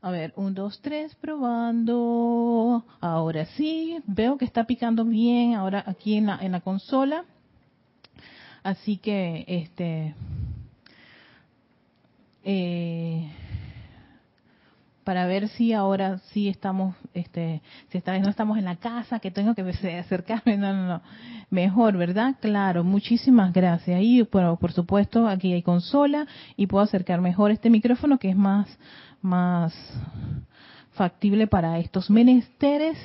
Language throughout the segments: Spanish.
A ver, un, dos, tres, probando. Ahora sí, veo que está picando bien ahora aquí en la, en la consola. Así que, este, eh, para ver si ahora sí estamos, este, si esta vez no estamos en la casa, que tengo que acercarme, no, no, no, mejor, ¿verdad? Claro, muchísimas gracias. Y bueno, por supuesto, aquí hay consola y puedo acercar mejor este micrófono que es más, más factible para estos menesteres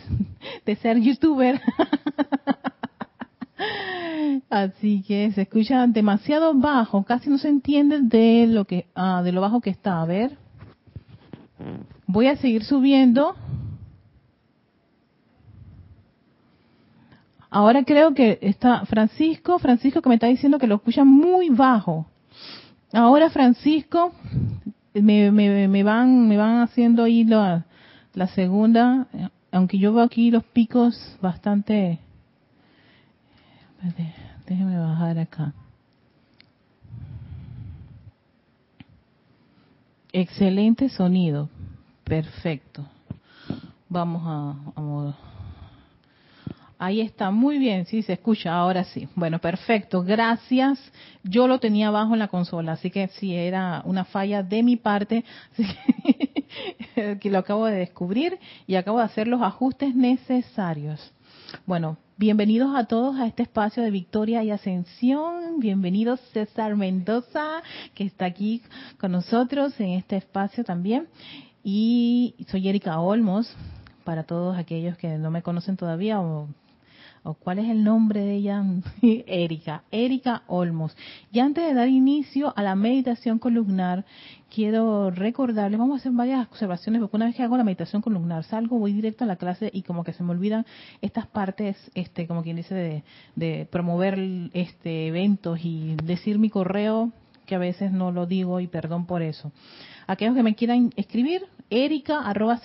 de ser youtuber. Así que se escucha demasiado bajo, casi no se entiende de lo que, ah, de lo bajo que está. A ver. Voy a seguir subiendo. Ahora creo que está Francisco, Francisco que me está diciendo que lo escucha muy bajo. Ahora Francisco, me, me, van me van haciendo ahí la, la segunda, aunque yo veo aquí los picos bastante... Déjeme bajar acá. Excelente sonido. Perfecto. Vamos a, Ahí está, muy bien, sí, se escucha, ahora sí. Bueno, perfecto, gracias. Yo lo tenía abajo en la consola, así que sí, era una falla de mi parte, que lo acabo de descubrir y acabo de hacer los ajustes necesarios. Bueno, bienvenidos a todos a este espacio de victoria y ascensión. Bienvenido César Mendoza, que está aquí con nosotros en este espacio también. Y soy Erika Olmos, para todos aquellos que no me conocen todavía o, cuál es el nombre de ella, Erika, Erika Olmos. Y antes de dar inicio a la meditación columnar, quiero recordarles, vamos a hacer varias observaciones, porque una vez que hago la meditación columnar, salgo, voy directo a la clase y como que se me olvidan estas partes, este, como quien dice, de, de promover este eventos y decir mi correo, que a veces no lo digo y perdón por eso. Aquellos que me quieran escribir, erica arroba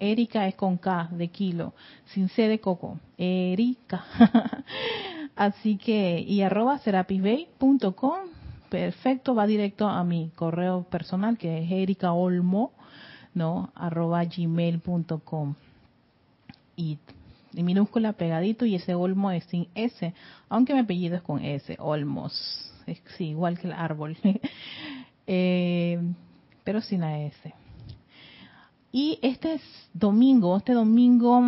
Erika es con K de kilo, sin C de coco. Erika. Así que, y arroba serapisbay.com, perfecto, va directo a mi correo personal que es ericaolmo, ¿no? arroba gmail.com. Y minúscula pegadito y ese olmo es sin S, aunque mi apellido es con S, olmos. Es, sí, igual que el árbol. eh, pero sin la S. Y este es domingo, este domingo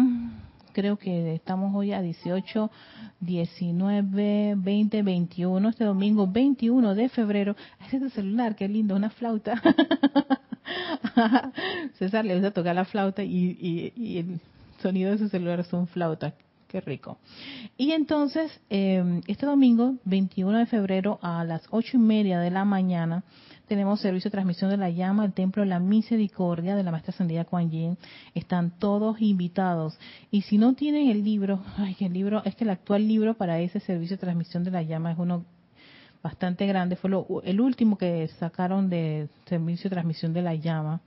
creo que estamos hoy a 18, 19, 20, 21, este domingo 21 de febrero. Este celular, qué lindo, una flauta. César le gusta tocar la flauta y, y, el sonido de su celular son flautas. Qué rico. Y entonces, eh, este domingo, 21 de febrero, a las ocho y media de la mañana, tenemos servicio de transmisión de la llama el Templo de la Misericordia de la Maestra Ascendida Kuan Yin. Están todos invitados. Y si no tienen el libro, ay, el libro, es que el actual libro para ese servicio de transmisión de la llama es uno bastante grande. Fue el último que sacaron de servicio de transmisión de la llama.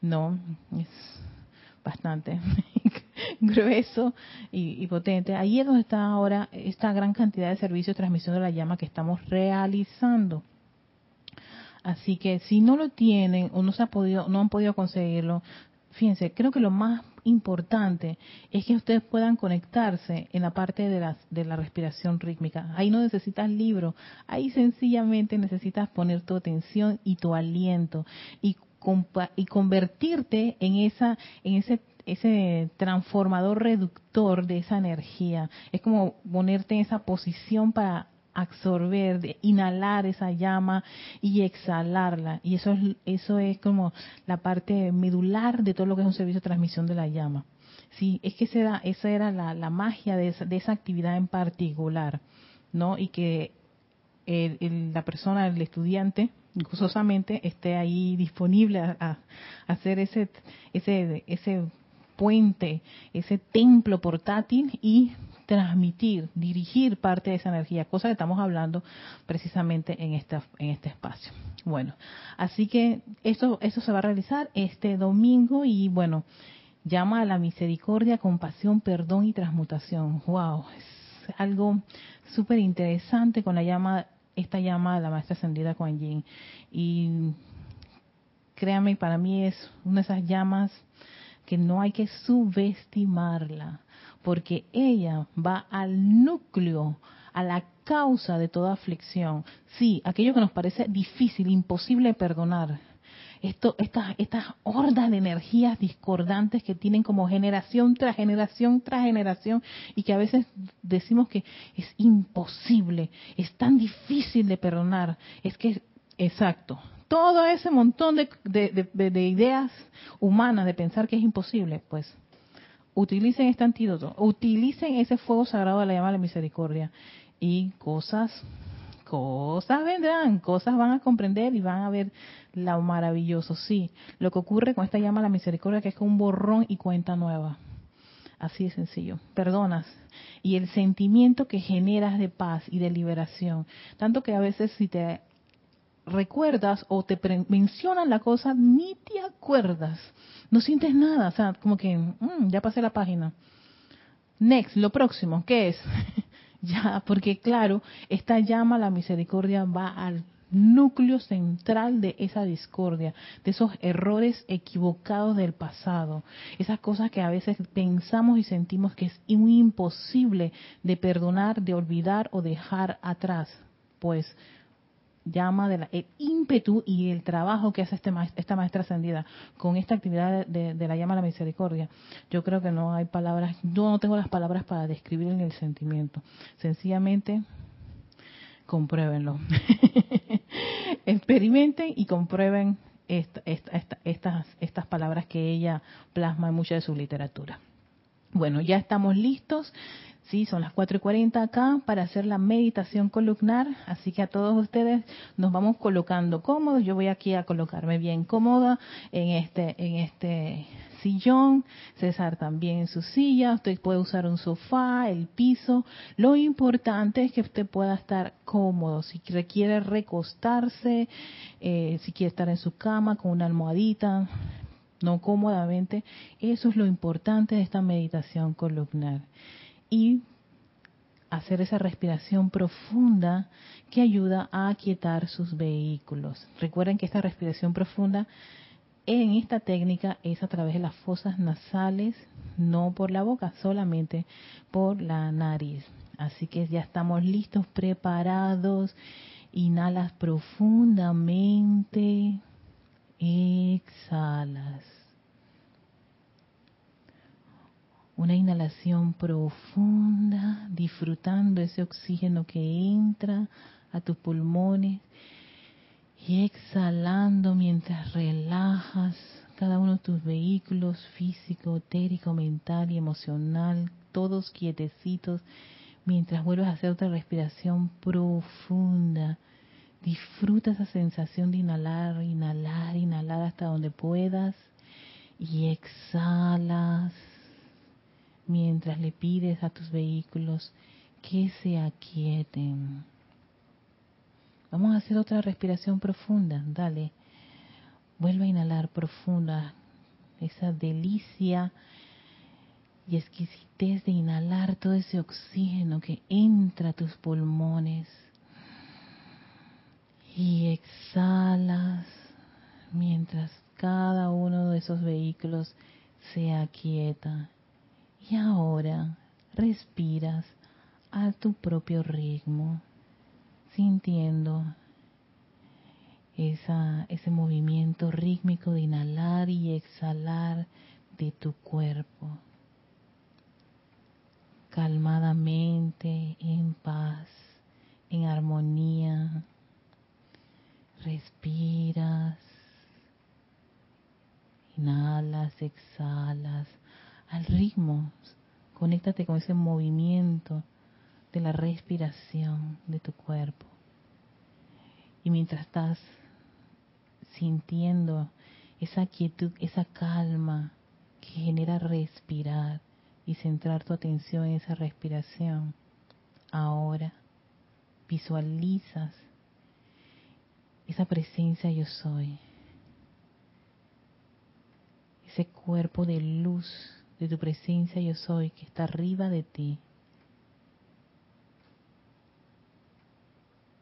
No, es bastante grueso y, y, potente. Ahí es donde está ahora esta gran cantidad de servicios de transmisión de la llama que estamos realizando. Así que si no lo tienen o no se ha podido, no han podido conseguirlo, fíjense, creo que lo más importante es que ustedes puedan conectarse en la parte de la, de la respiración rítmica. Ahí no necesitas libro, ahí sencillamente necesitas poner tu atención y tu aliento y, y convertirte en esa, en ese ese transformador reductor de esa energía. Es como ponerte en esa posición para absorber, inhalar esa llama y exhalarla. Y eso es, eso es como la parte medular de todo lo que es un servicio de transmisión de la llama. Sí, es que esa era, esa era la, magia de esa, de esa, actividad en particular, ¿no? Y que la persona, el estudiante, gozosamente esté ahí disponible a, a, hacer ese, ese, ese puente, ese templo portátil y transmitir, dirigir parte de esa energía, cosa que estamos hablando precisamente en esta, en este espacio. Bueno, así que esto, esto se va a realizar este domingo y bueno, llama a la misericordia, compasión, perdón y transmutación. Wow, es algo súper interesante con la llama, esta llama de la maestra ascendida Kuan Yin. Y créanme, para mí es una de esas llamas que no hay que subestimarla, porque ella va al núcleo, a la causa de toda aflicción. Sí, aquello que nos parece difícil, imposible perdonar. Esto, estas, estas hordas de energías discordantes que tienen como generación tras generación tras generación y que a veces decimos que es imposible, es tan difícil de perdonar. Es que, exacto, todo ese montón de, de, ideas humanas de pensar que es imposible, pues utilicen este antídoto, utilicen ese fuego sagrado de la llama de la misericordia y cosas, cosas vendrán, cosas van a comprender y van a ver lo maravilloso. Sí, lo que ocurre con esta llama de la misericordia que es un borrón y cuenta nueva. Así de sencillo. Perdonas. Y el sentimiento que generas de paz y de liberación. Tanto que a veces si te recuerdas o te mencionan la cosa, ni te acuerdas. No sientes nada. O sea, como que mm, ya pasé la página. Next, lo próximo, ¿qué es? Ya, porque claro, esta llama, la misericordia, va al núcleo central de esa discordia, de esos errores equivocados del pasado, esas cosas que a veces pensamos y sentimos que es muy imposible de perdonar, de olvidar o dejar atrás. Pues llama de el ímpetu y el trabajo que hace este esta maestra ascendida con esta actividad de, la llama a la misericordia. Yo creo que no hay palabras, yo no tengo las palabras para describir el sentimiento. Sencillamente, compruébenlo. Experimenten y comprueben estas, estas palabras que ella plasma en mucha de su literatura. Bueno, ya estamos listos. Sí, son las 4 y 40 acá para hacer la meditación columnar, así que a todos ustedes nos vamos colocando cómodos. Yo voy aquí a colocarme bien cómoda en este en este sillón, César también en su silla, usted puede usar un sofá, el piso. Lo importante es que usted pueda estar cómodo. Si requiere recostarse, eh, si quiere estar en su cama con una almohadita, no cómodamente, eso es lo importante de esta meditación columnar y hacer esa respiración profunda que ayuda a aquietar sus vehículos. Recuerden que esta respiración profunda en esta técnica es a través de las fosas nasales, no por la boca, solamente por la nariz. Así que ya estamos listos, preparados. Inhalas profundamente, exhalas. Una inhalación profunda, disfrutando ese oxígeno que entra a tus pulmones y exhalando mientras relajas cada uno de tus vehículos físico, etérico, mental y emocional, todos quietecitos, mientras vuelves a hacer otra respiración profunda. Disfruta esa sensación de inhalar, inhalar, inhalar hasta donde puedas y exhalas mientras le pides a tus vehículos que se aquieten. Vamos a hacer otra respiración profunda, dale. Vuelve a inhalar profunda, esa delicia y exquisitez de inhalar todo ese oxígeno que entra a tus pulmones. Y exhalas mientras cada uno de esos vehículos se aquieta y ahora respiras a tu propio ritmo, sintiendo esa, ese movimiento rítmico de inhalar y exhalar de tu cuerpo. Calmadamente, en paz, en armonía, respiras, inhalas, exhalas al ritmo. Conéctate con ese movimiento de la respiración de tu cuerpo. Y mientras estás sintiendo esa quietud, esa calma que genera respirar y centrar tu atención en esa respiración, ahora visualizas esa presencia yo soy, ese cuerpo de luz de tu presencia yo soy que está arriba de ti.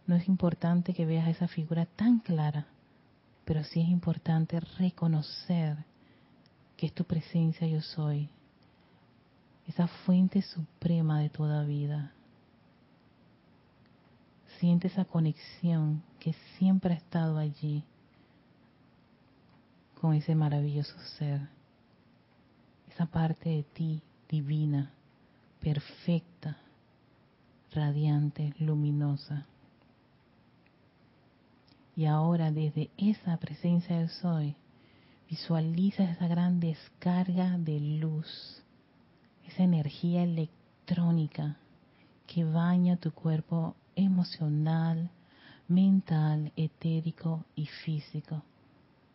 No es importante que veas esa figura tan clara, pero sí es importante reconocer que es tu presencia yo soy, esa fuente suprema de toda vida. Siente esa conexión que siempre ha estado allí con ese maravilloso ser, esa parte de ti divina, perfecta, radiante, luminosa. Y ahora desde esa presencia del soy, visualiza esa gran descarga de luz, esa energía electrónica que baña tu cuerpo emocional, mental, etérico y físico,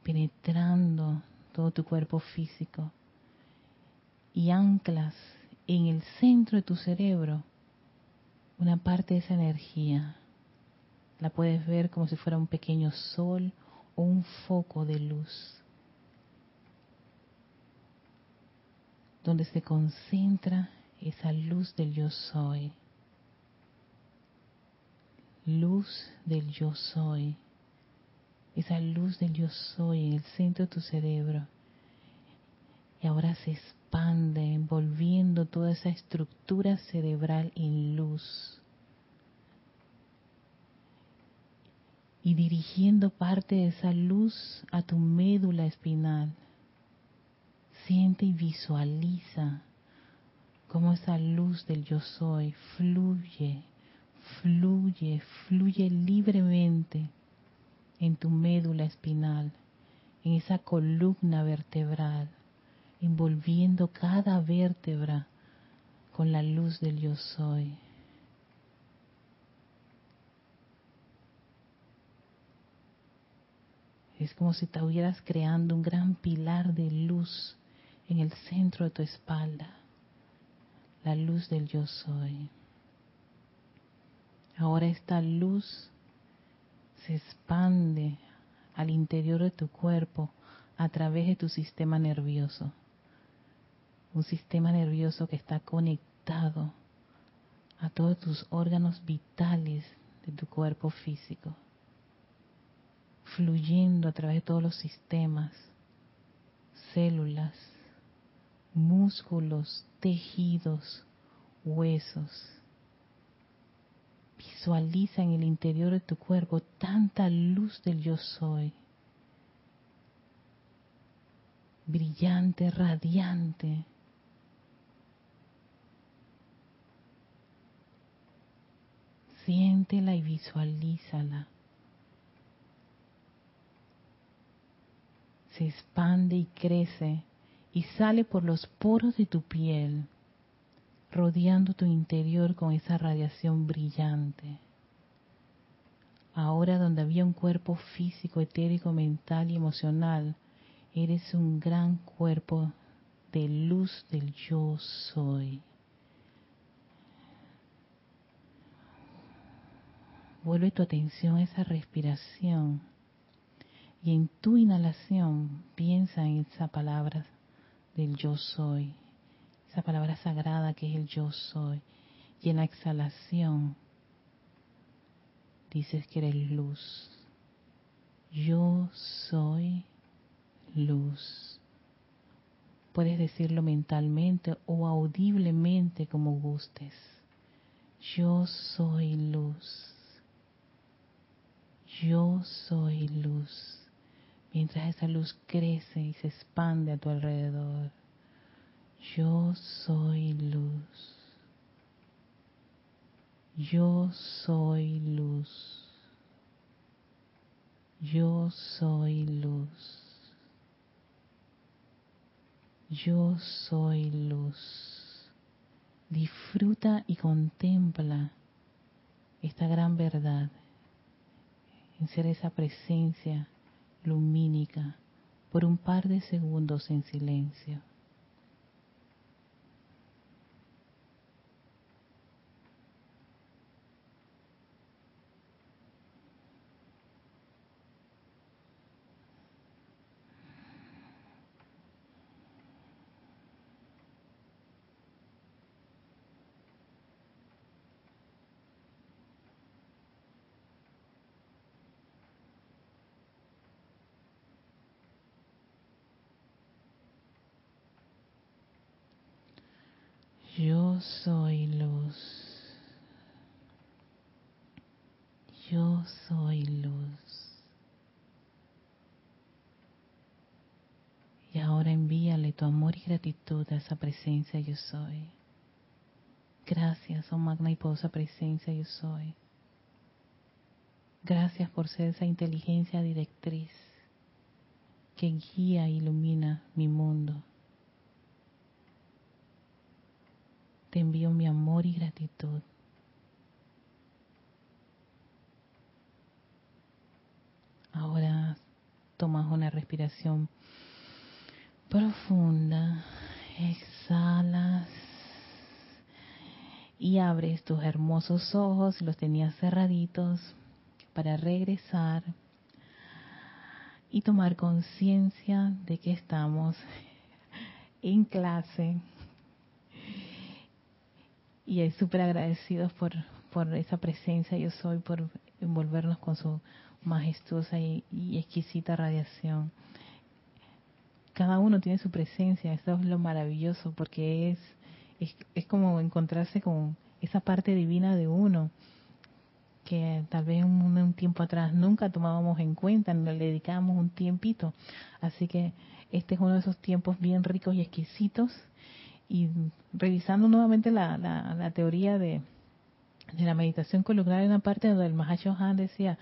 penetrando todo tu cuerpo físico y anclas en el centro de tu cerebro una parte de esa energía. La puedes ver como si fuera un pequeño sol o un foco de luz. Donde se concentra esa luz del yo soy. Luz del yo soy. Esa luz del yo soy en el centro de tu cerebro. Y ahora se expande envolviendo toda esa estructura cerebral en luz y dirigiendo parte de esa luz a tu médula espinal. Siente y visualiza cómo esa luz del yo soy fluye, fluye, fluye libremente en tu médula espinal, en esa columna vertebral envolviendo cada vértebra con la luz del yo soy. Es como si estuvieras creando un gran pilar de luz en el centro de tu espalda, la luz del yo soy. Ahora esta luz se expande al interior de tu cuerpo a través de tu sistema nervioso un sistema nervioso que está conectado a todos tus órganos vitales de tu cuerpo físico, fluyendo a través de todos los sistemas, células, músculos, tejidos, huesos. Visualiza en el interior de tu cuerpo tanta luz del yo soy, brillante, radiante, Siéntela y visualízala. Se expande y crece y sale por los poros de tu piel, rodeando tu interior con esa radiación brillante. Ahora donde había un cuerpo físico, etérico, mental y emocional, eres un gran cuerpo de luz del yo soy. Vuelve tu atención a esa respiración y en tu inhalación piensa en esa palabra del yo soy, esa palabra sagrada que es el yo soy. Y en la exhalación dices que eres luz. Yo soy luz. Puedes decirlo mentalmente o audiblemente como gustes. Yo soy luz yo soy luz, mientras esa luz crece y se expande a tu alrededor. Yo soy luz. Yo soy luz. Yo soy luz. Yo soy luz. Disfruta y contempla esta gran verdad en ser esa presencia lumínica por un par de segundos en silencio. Soy luz. Yo soy luz. Y ahora envíale tu amor y gratitud a esa presencia yo soy. Gracias, oh magna y poderosa presencia yo soy. Gracias por ser esa inteligencia directriz que guía e ilumina mi mundo. Te envío mi amor y gratitud. Ahora tomas una respiración profunda, exhalas y abres tus hermosos ojos, los tenías cerraditos, para regresar y tomar conciencia de que estamos en clase y es súper agradecidos por, por esa presencia yo soy, por envolvernos con su majestuosa y, exquisita radiación. Cada uno tiene su presencia, eso es lo maravilloso, porque es, es, es como encontrarse con esa parte divina de uno que tal vez un, un, tiempo atrás nunca tomábamos en cuenta, no le dedicábamos un tiempito. Así que este es uno de esos tiempos bien ricos y exquisitos y revisando nuevamente la, la, teoría de, de, la meditación columnar, en una parte donde el Mahashohan decía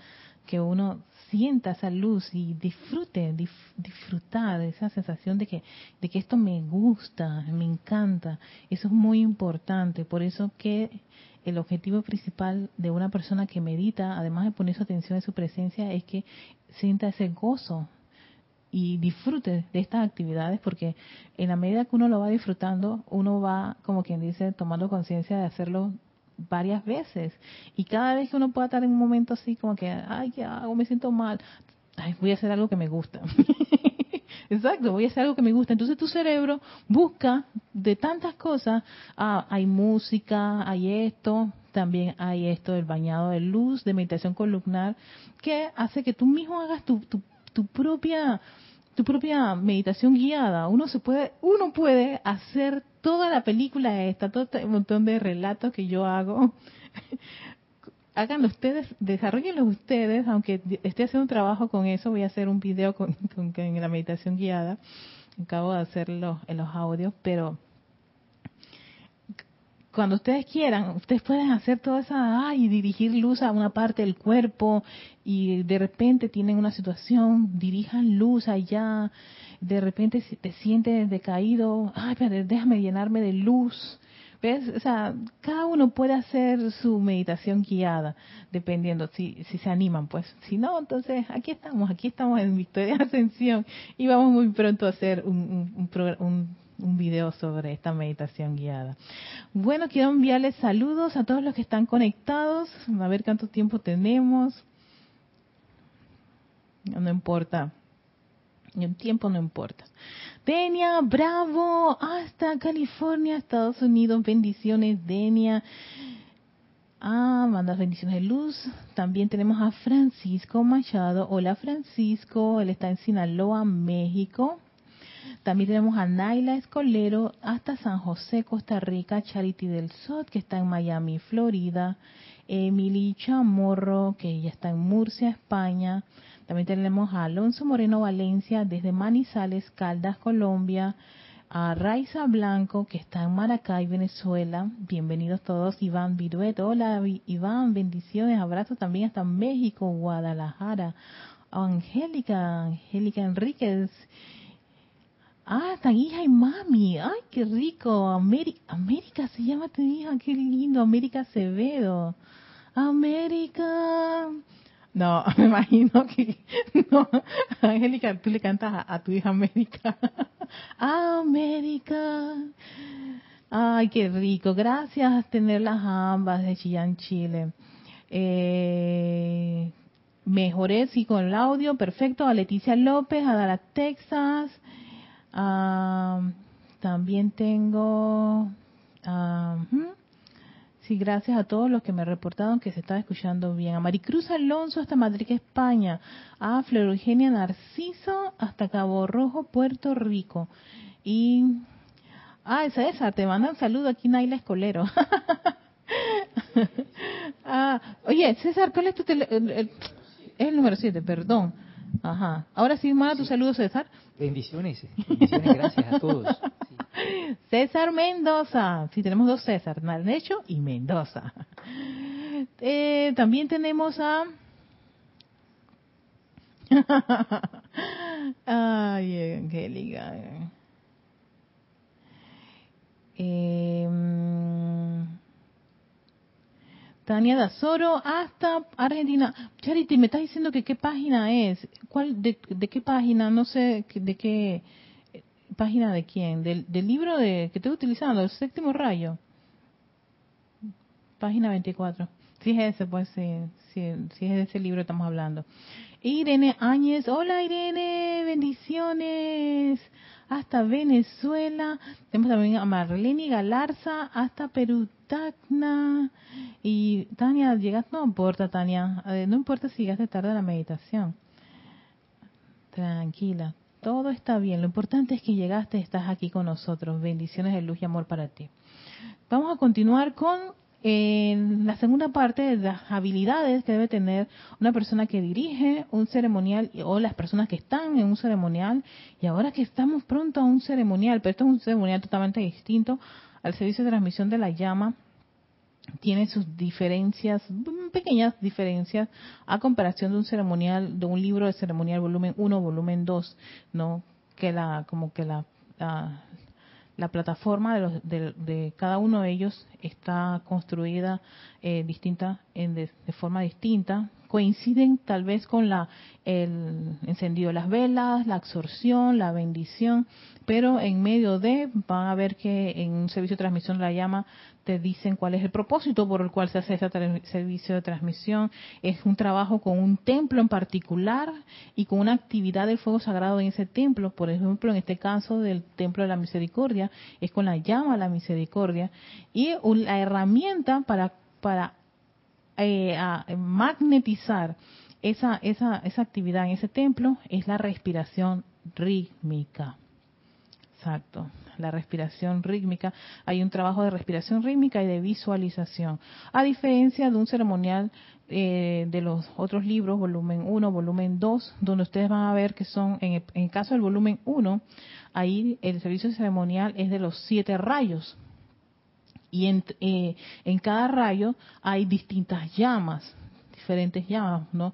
que uno sienta esa luz y disfrute, disfrutar de esa sensación de que, de que esto me gusta, me encanta. Eso es muy importante. Por eso que el objetivo principal de una persona que medita, además de poner su atención en su presencia, es que sienta ese gozo y disfrute de estas actividades porque en la medida que uno lo va disfrutando, uno va, como quien dice, tomando conciencia de hacerlo varias veces. Y cada vez que uno pueda estar en un momento así como que, ay, ¿qué hago? Me siento mal. Voy a hacer algo que me gusta. Exacto, voy a hacer algo que me gusta. Entonces tu cerebro busca de tantas cosas, ah, hay música, hay esto, también hay esto del bañado de luz, de meditación columnar, que hace que tú mismo hagas tu, tu, tu propia tu propia meditación guiada. Uno se puede, uno puede hacer toda la película esta, todo este montón de relatos que yo hago. Háganlo ustedes, desarrollenlo ustedes, aunque esté haciendo un trabajo con eso, voy a hacer un video con, con, la meditación guiada. Acabo de hacerlo en los audios, pero cuando ustedes quieran, ustedes pueden hacer toda esa, ay, dirigir luz a una parte del cuerpo y de repente tienen una situación, dirijan luz allá, de repente te sientes decaído, ay, pero déjame llenarme de luz. ¿Ves? O sea, cada uno puede hacer su meditación guiada, dependiendo si, si se animan, pues. Si no, entonces aquí estamos, aquí estamos en Victoria Ascensión y vamos muy pronto a hacer un, un, un un video sobre esta meditación guiada. Bueno, quiero enviarles saludos a todos los que están conectados, a ver cuánto tiempo tenemos. No importa, el tiempo no importa. Denia, bravo, hasta California, Estados Unidos, bendiciones, Denia. Ah, mandas bendiciones de luz. También tenemos a Francisco Machado. Hola Francisco, él está en Sinaloa, México. También tenemos a Naila Escolero hasta San José, Costa Rica, Charity del Sot, que está en Miami, Florida, Emily Chamorro, que ya está en Murcia, España. También tenemos a Alonso Moreno Valencia desde Manizales, Caldas, Colombia. A Raiza Blanco, que está en Maracay, Venezuela. Bienvenidos todos. Iván Viruet. Hola, Iván. Bendiciones. Abrazos también hasta México, Guadalajara. Angélica, Angélica Enríquez Ah, tan hija y mami. Ay, qué rico. América, América se llama tu hija. Qué lindo. América Acevedo. América. No, me imagino que no. Angélica, tú le cantas a, tu hija América. América. Ay, qué rico. Gracias tenerlas ambas de Chillán, Chile. Eh, mejoré sí con el audio. Perfecto. A Leticia López, a Dallas, Texas. También tengo, ah, sí, gracias a todos los que me reportaron que se estaba escuchando bien. A Maricruz Alonso hasta Madrid, España. A Flor Narciso hasta Cabo Rojo, Puerto Rico. Y Ah, César, te mandan saludo aquí Naila Escolero. ah, oye, César, ¿cuál es tu teléfono? Es el número 7, perdón. Ajá. Ahora sí, manda tu saludo, César. Bendiciones, bendiciones, gracias a todos. César Mendoza. Sí, tenemos dos César, Nalnecho y Mendoza. Eh, también tenemos a... Ay, Angélica. Eh, Tania Dazoro hasta Argentina. Charity, me estás diciendo que qué página es. ¿Cuál, de, qué página? No sé de qué página de quién. Del, libro de que estoy utilizando, el séptimo rayo. Página 24. Si es ese, pues sí, si es de ese libro estamos hablando. Irene Áñez, hola Irene, bendiciones hasta Venezuela. Tenemos también a Marlene Galarza hasta Perú, Tacna. Y Tania, llegas, no importa Tania, eh, no importa si llegaste tarde a la meditación. Tranquila, todo está bien. Lo importante es que llegaste, estás aquí con nosotros. Bendiciones de luz y amor para ti. Vamos a continuar con en la segunda parte de las habilidades que debe tener una persona que dirige un ceremonial o las personas que están en un ceremonial y ahora que estamos pronto a un ceremonial, pero esto es un ceremonial totalmente distinto al servicio de transmisión de la llama, tiene sus diferencias, pequeñas diferencias a comparación de un ceremonial, de un libro de ceremonial volumen 1, volumen 2, ¿no? Que la, como que la la plataforma de, los, de, cada uno de ellos está construida eh, distinta en de, forma distinta coinciden tal vez con la el encendido de las velas la absorción la bendición pero en medio de van a ver que en un servicio de transmisión la llama te dicen cuál es el propósito por el cual se hace ese servicio de transmisión. Es un trabajo con un templo en particular y con una actividad del fuego sagrado en ese templo. Por ejemplo, en este caso del templo de la misericordia, es con la llama de la misericordia. Y la herramienta para, para eh, magnetizar esa, esa, esa actividad en ese templo es la respiración rítmica. Exacto la respiración rítmica. Hay un trabajo de respiración rítmica y de visualización. A diferencia de un ceremonial eh, de los otros libros, volumen 1, volumen 2, donde ustedes van a ver que son, en el, caso del volumen 1, ahí el servicio ceremonial es de los siete rayos. Y en, eh, en cada rayo hay distintas llamas, diferentes llamas, ¿no?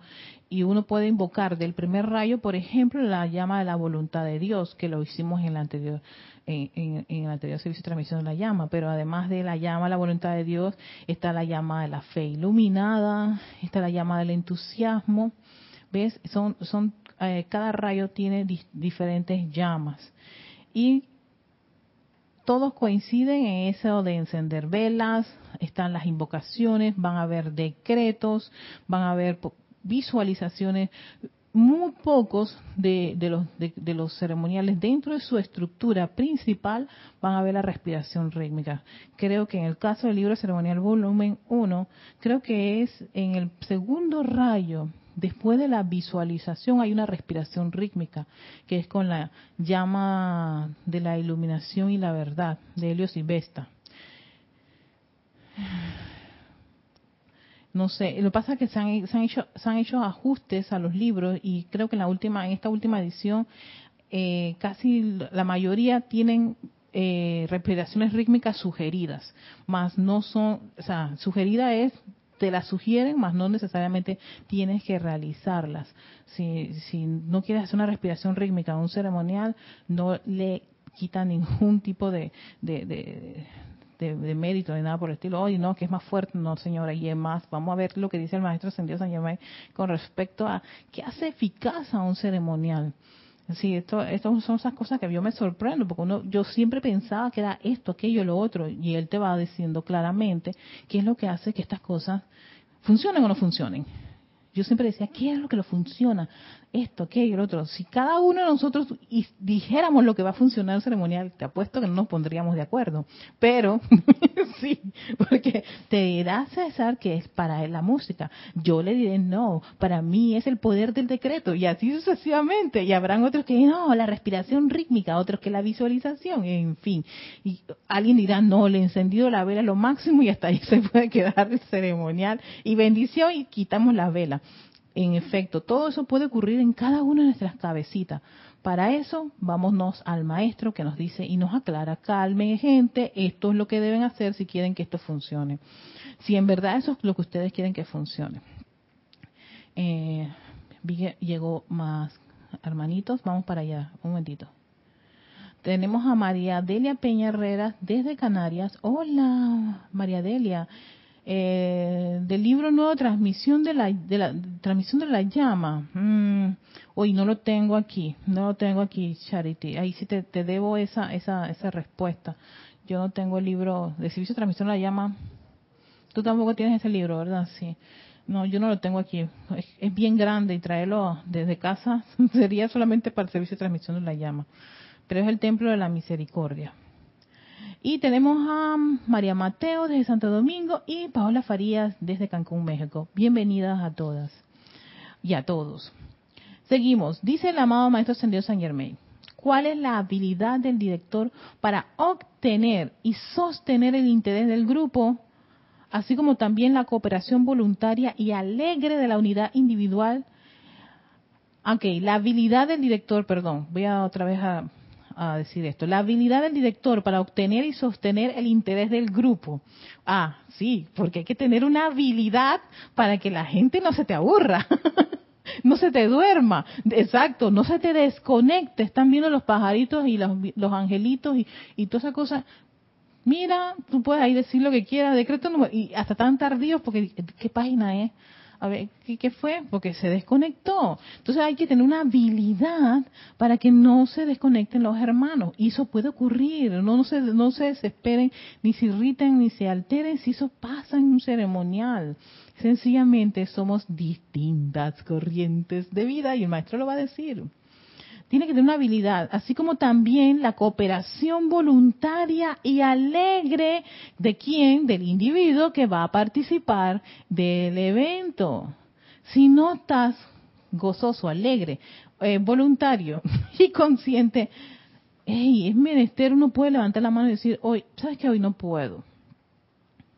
Y uno puede invocar del primer rayo, por ejemplo, la llama de la voluntad de Dios, que lo hicimos en la anterior en, el anterior servicio de transmisión de la llama, pero además de la llama, la voluntad de Dios, está la llama de la fe iluminada, está la llama del entusiasmo, ¿ves? Son, son, eh, cada rayo tiene diferentes llamas. Y todos coinciden en eso de encender velas, están las invocaciones, van a haber decretos, van a haber visualizaciones, muy pocos de, los, de, los ceremoniales dentro de su estructura principal van a ver la respiración rítmica. Creo que en el caso del libro ceremonial volumen 1, creo que es en el segundo rayo, después de la visualización hay una respiración rítmica, que es con la llama de la iluminación y la verdad de Helios y Vesta. No sé, lo que pasa es que se han, hecho, se han hecho ajustes a los libros y creo que en la última, en esta última edición, eh, casi la mayoría tienen eh, respiraciones rítmicas sugeridas, más no son, o sea, sugerida es te las sugieren, más no necesariamente tienes que realizarlas. Si, si no quieres hacer una respiración rítmica un ceremonial, no le quita ningún tipo de, de, mérito ni nada por el estilo. Oye, no, que es más fuerte. No, señora, y es más. Vamos a ver lo que dice el maestro Ascendido San Germain con respecto a qué hace eficaz a un ceremonial. Sí, esto, esto son esas cosas que yo me sorprendo, porque uno, yo siempre pensaba que era esto, aquello, lo otro, y él te va diciendo claramente qué es lo que hace que estas cosas funcionen o no funcionen. Yo siempre decía, ¿qué es lo que lo funciona? Esto, aquello, lo otro. Si cada uno de nosotros dijéramos lo que va a funcionar el ceremonial, te apuesto que no nos pondríamos de acuerdo. Pero, sí, porque te dirá César que es para él la música. Yo le diré, no, para mí es el poder del decreto. Y así sucesivamente. Y habrán otros que, no, la respiración rítmica, otros que la visualización, en fin. Y alguien dirá, no, le he encendido la vela lo máximo y hasta ahí se puede quedar el ceremonial. Y bendición y quitamos la vela en efecto, todo eso puede ocurrir en cada una de nuestras cabecitas. Para eso, vámonos al maestro que nos dice y nos aclara, calmen gente, esto es lo que deben hacer si quieren que esto funcione. Si en verdad eso es lo que ustedes quieren que funcione. Eh, llegó más hermanitos, vamos para allá, un momentito. Tenemos a María Delia Peña Herrera desde Canarias. Hola, María Delia eh, del libro nuevo transmisión de la, transmisión de la llama. Mm, hoy no lo tengo aquí no lo tengo aquí Charity. Ahí sí te, te, debo esa esa esa respuesta. Yo no tengo el libro de servicio de transmisión de la llama. Tú tampoco tienes ese libro verdad sí. No yo no lo tengo aquí. Es, es bien grande y traerlo desde casa sería solamente para el servicio de transmisión de la llama. Pero es el templo de la misericordia y tenemos a María Mateo desde Santo Domingo y Paola Farías desde Cancún, México. Bienvenidas a todas y a todos. Seguimos. Dice el amado Maestro Ascendido San Germain. ¿Cuál es la habilidad del director para obtener y sostener el interés del grupo, así como también la cooperación voluntaria y alegre de la unidad individual? Ok, la habilidad del director, perdón, voy a otra vez a a decir esto. La habilidad del director para obtener y sostener el interés del grupo. Ah, sí, porque hay que tener una habilidad para que la gente no se te aburra. no se te duerma, exacto, no se te desconecte, están viendo los pajaritos y los, los angelitos y, y toda esa cosa. Mira, tú puedes ahí decir lo que quieras, decreto y hasta tan tardío porque ¿qué página es? A ver, ¿qué, fue? Porque se desconectó. Entonces hay que tener una habilidad para que no se desconecten los hermanos. Y eso puede ocurrir. No, se, no se desesperen, ni se irriten, ni se alteren si eso pasa en un ceremonial. Sencillamente somos distintas corrientes de vida y el maestro lo va a decir tiene que tener una habilidad, así como también la cooperación voluntaria y alegre de quien, del individuo que va a participar del evento. Si no estás gozoso, alegre, eh, voluntario y consciente, es menester, uno puede levantar la mano y decir, hoy, ¿sabes que Hoy no puedo.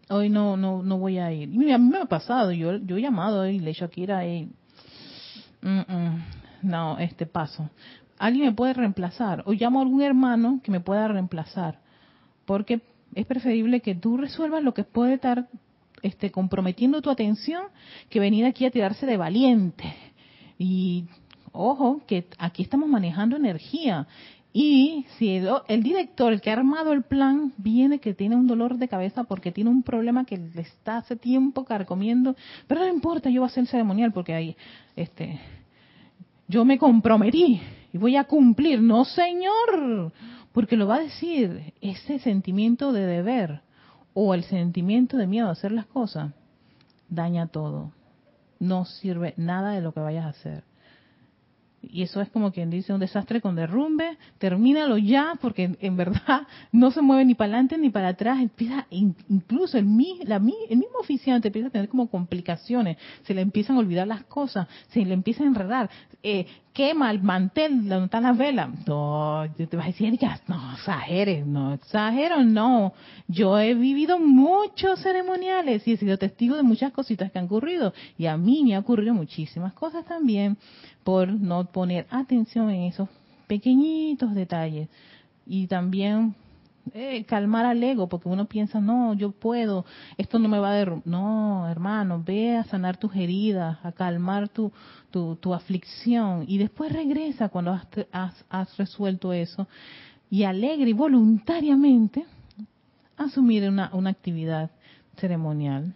Hoy no, no, no voy a ir. A mí me ha pasado, yo, yo he llamado y le he dicho a Kira, hey, no, este paso alguien me puede reemplazar o llamo a algún hermano que me pueda reemplazar, porque es preferible que tú resuelvas lo que puede estar este, comprometiendo tu atención que venir aquí a tirarse de valiente. Y ojo, que aquí estamos manejando energía. Y si el, director, el que ha armado el plan, viene que tiene un dolor de cabeza porque tiene un problema que le está hace tiempo carcomiendo, pero no importa, yo voy a hacer ceremonial porque ahí, este, yo me comprometí y voy a cumplir. No, señor, porque lo va a decir ese sentimiento de deber o el sentimiento de miedo a hacer las cosas, daña todo. No sirve nada de lo que vayas a hacer y eso es como quien dice un desastre con derrumbe, termínalo ya, porque en, verdad no se mueve ni para adelante ni para atrás, empieza, incluso el, la, el mismo oficiante empieza a tener como complicaciones, se le empiezan a olvidar las cosas, se le empieza a enredar, eh, quema el mantel donde están las velas, no, te vas a decir, no exageres, no exagero, no, yo he vivido muchos ceremoniales y he sido testigo de muchas cositas que han ocurrido, y a mí me han ocurrido muchísimas cosas también, por no poner atención en esos pequeñitos detalles y también eh, calmar al ego, porque uno piensa, no, yo puedo, esto no me va a derrumbar. No, hermano, ve a sanar tus heridas, a calmar tu, tu, aflicción y después regresa cuando has, has, has, resuelto eso y alegre y voluntariamente asumir una, una actividad ceremonial.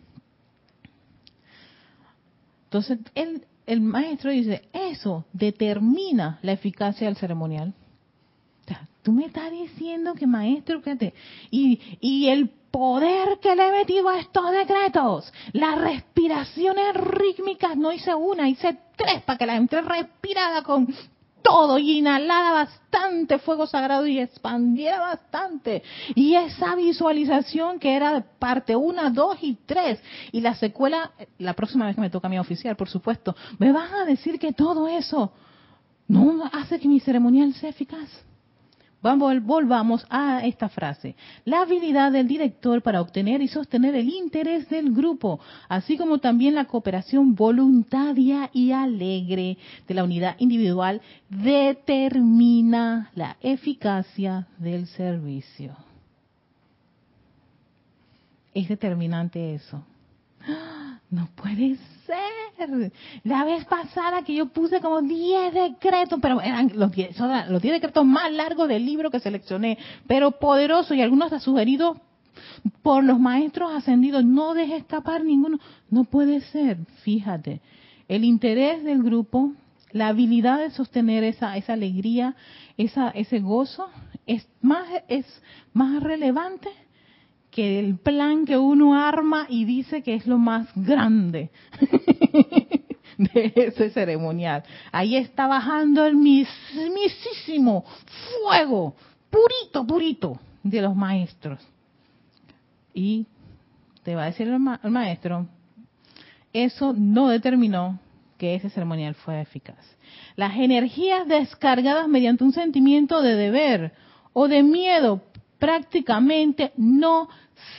Entonces, él, el maestro dice, eso determina la eficacia del ceremonial. tú me estás diciendo que maestro, que. Y, y el poder que le he metido a estos decretos, las respiraciones rítmicas, no hice una, hice tres para que la gente respirara con todo y inhalara bastante fuego sagrado y expandiera bastante. Y esa visualización que era parte una, dos y tres. Y la secuela, la próxima vez que me toca a mi oficial, por supuesto, me van a decir que todo eso no hace que mi ceremonial sea eficaz. Vamos, volvamos a esta frase. La habilidad del director para obtener y sostener el interés del grupo, así como también la cooperación voluntaria y alegre de la unidad individual, determina la eficacia del servicio. Es determinante eso. No puede ser. La vez pasada que yo puse como 10 decretos, pero eran los 10, los 10 decretos más largos del libro que seleccioné, pero poderosos y algunos sugeridos por los maestros ascendidos. No deje escapar ninguno. No puede ser, fíjate. El interés del grupo, la habilidad de sostener esa, esa alegría, esa, ese gozo, es más, es más relevante que el plan que uno arma y dice que es lo más grande de ese ceremonial. Ahí está bajando el mismísimo fuego, purito, purito, de los maestros. Y te va a decir el, maestro, eso no determinó que ese ceremonial fue eficaz. Las energías descargadas mediante un sentimiento de deber o de miedo prácticamente no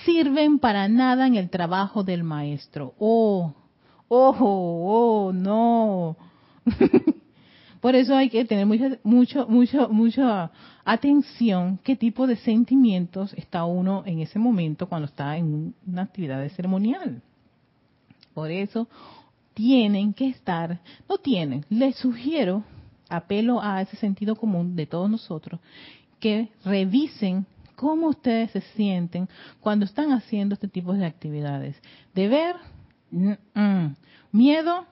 sirven para nada en el trabajo del maestro. Oh, oh, oh, no. Por eso hay que tener mucha, mucho, mucho, mucha atención qué tipo de sentimientos está uno en ese momento cuando está en una actividad de ceremonial. Por eso tienen que estar, no tienen, les sugiero, apelo a ese sentido común de todos nosotros, que revisen cómo ustedes se sienten cuando están haciendo este tipo de actividades. Deber, miedo,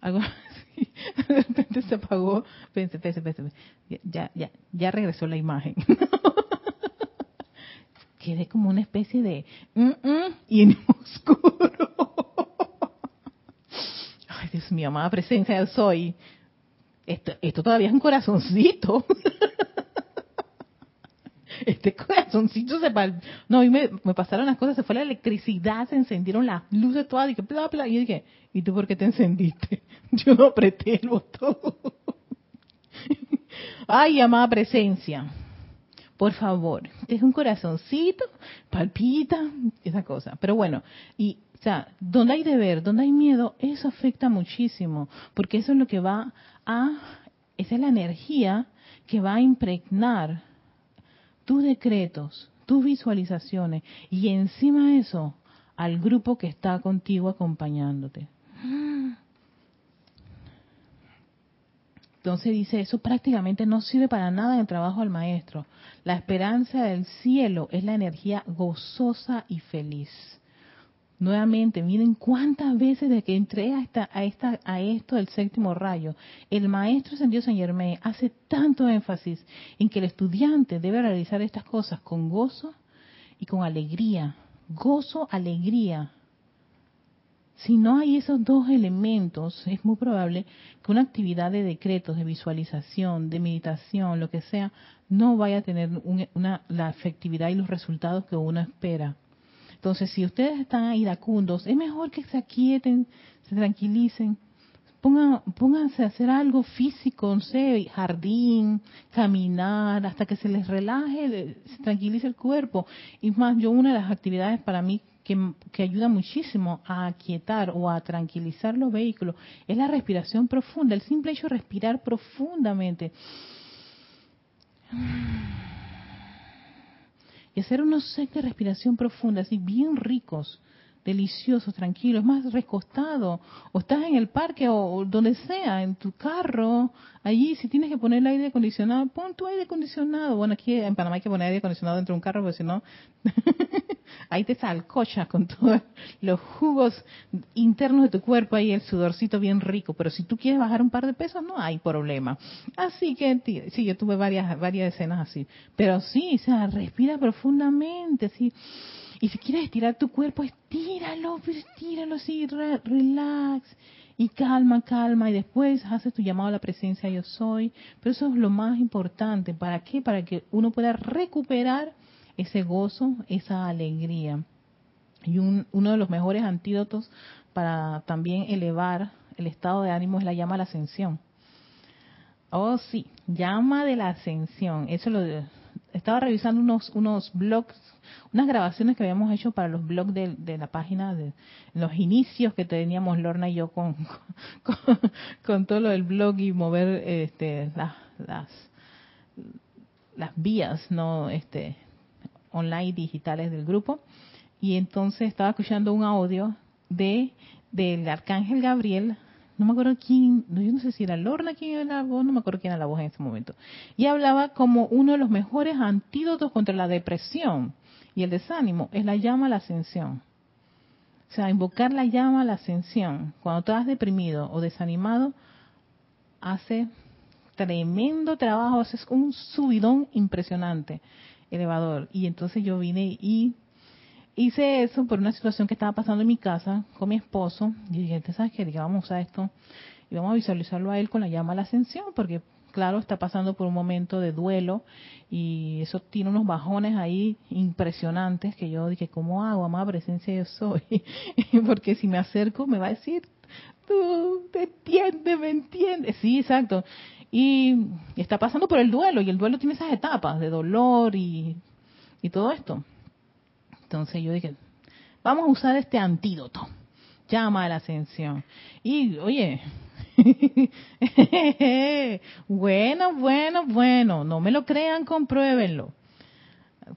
algo así. De repente se apagó. Pense, pense, pense. Ya, ya, ya regresó la imagen. Quedé como una especie de y en oscuro. Ay, Dios mío, amada presencia soy. Esto todavía es un corazoncito este corazoncito se no y me, pasaron las cosas se fue la electricidad se encendieron las luces todas y que bla bla y yo dije y tú por qué te encendiste yo no apreté el botón. Ay amada presencia por favor es un corazoncito palpita esa cosa. Pero bueno y o sea, donde hay deber, donde hay miedo, eso afecta muchísimo, porque eso es lo que va a, esa es la energía que va a impregnar tus decretos, tus visualizaciones y encima de eso al grupo que está contigo acompañándote. Entonces dice, eso prácticamente no sirve para nada en el trabajo del maestro. La esperanza del cielo es la energía gozosa y feliz. Nuevamente, miren cuántas veces de que entré a, esta, a, esta, a esto del séptimo rayo, el maestro Dios San Germain hace tanto énfasis en que el estudiante debe realizar estas cosas con gozo y con alegría. Gozo, alegría. Si no hay esos dos elementos, es muy probable que una actividad de decretos, de visualización, de meditación, lo que sea, no vaya a tener una, la efectividad y los resultados que uno espera. Entonces, si ustedes están iracundos, es mejor que se aquieten, se tranquilicen, pongan, pónganse a hacer algo físico, no sé, jardín, caminar, hasta que se les relaje, se tranquilice el cuerpo. Y más, yo una de las actividades para mí que, que, ayuda muchísimo a aquietar o a tranquilizar los vehículos es la respiración profunda, el simple hecho de respirar profundamente y hacer unos sets de respiración profunda, así bien ricos, deliciosos, tranquilos, más recostado, o estás en el parque o, donde sea, en tu carro, allí si tienes que poner el aire acondicionado, pon tu aire acondicionado. Bueno, aquí en Panamá hay que poner aire acondicionado dentro de un carro, porque si no, ahí te salcocha con todos los jugos internos de tu cuerpo, ahí el sudorcito bien rico. Pero si tú quieres bajar un par de pesos, no hay problema. Así que, sí, yo tuve varias, varias escenas así. Pero sí, o sea, respira profundamente, sí. Y si quieres estirar tu cuerpo, estíralo, estíralo así, relax. Y calma, calma. Y después haces tu llamado a la presencia yo soy. Pero eso es lo más importante. ¿Para qué? Para que uno pueda recuperar ese gozo, esa alegría. Y uno de los mejores antídotos para también elevar el estado de ánimo es la llama a la ascensión. Oh, sí, llama de la ascensión. Eso lo estaba revisando unos unos blogs, unas grabaciones que habíamos hecho para los blogs de, la página de los inicios que teníamos Lorna y yo con con, todo lo del blog y mover este las las las vías no este online digitales del grupo. Y entonces estaba escuchando un audio de del arcángel Gabriel no me acuerdo quién, yo no sé si era Lorna quien era la voz, no me acuerdo quién era la voz en ese momento. Y hablaba como uno de los mejores antídotos contra la depresión y el desánimo es la llama a la ascensión. O sea, invocar la llama a la ascensión. Cuando estás deprimido o desanimado, hace tremendo trabajo, haces un subidón impresionante, elevador. Y entonces yo vine y hice eso por una situación que estaba pasando en mi casa con mi esposo. Y dije, ¿sabes qué? Dije, vamos a esto y vamos a visualizarlo a él con la llama a la ascensión, porque claro, está pasando por un momento de duelo y eso tiene unos bajones ahí impresionantes que yo dije, ¿cómo hago? Amada presencia yo soy. porque si me acerco me va a decir, tú te entiendes, me entiendes. Sí, exacto. Y está pasando por el duelo y el duelo tiene esas etapas de dolor y, y todo esto. Entonces yo dije, vamos a usar este antídoto, llama a la ascensión. Y oye, bueno, bueno, bueno, no me lo crean, compruébenlo.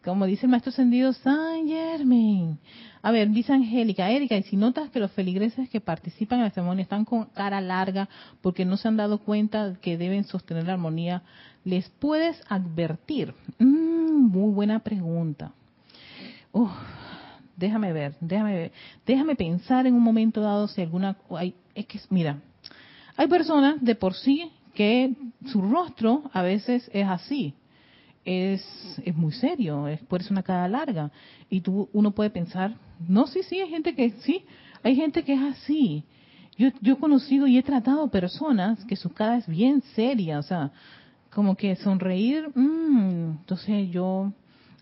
Como dice el maestro ascendido San Germain. A ver, dice Angélica, Erika, y si notas que los feligreses que participan en la ceremonia están con cara larga porque no se han dado cuenta que deben sostener la armonía, ¿les puedes advertir? Mm, muy buena pregunta déjame ver, déjame ver, déjame pensar en un momento dado si alguna, hay, es que mira, hay personas de por sí que su rostro a veces es así, es, es muy serio, es por eso una cara larga. Y tú uno puede pensar, no, sí, sí, hay gente que sí, hay gente que es así. Yo, yo he conocido y he tratado personas que su cara es bien seria, o sea, como que sonreír, mmm, entonces yo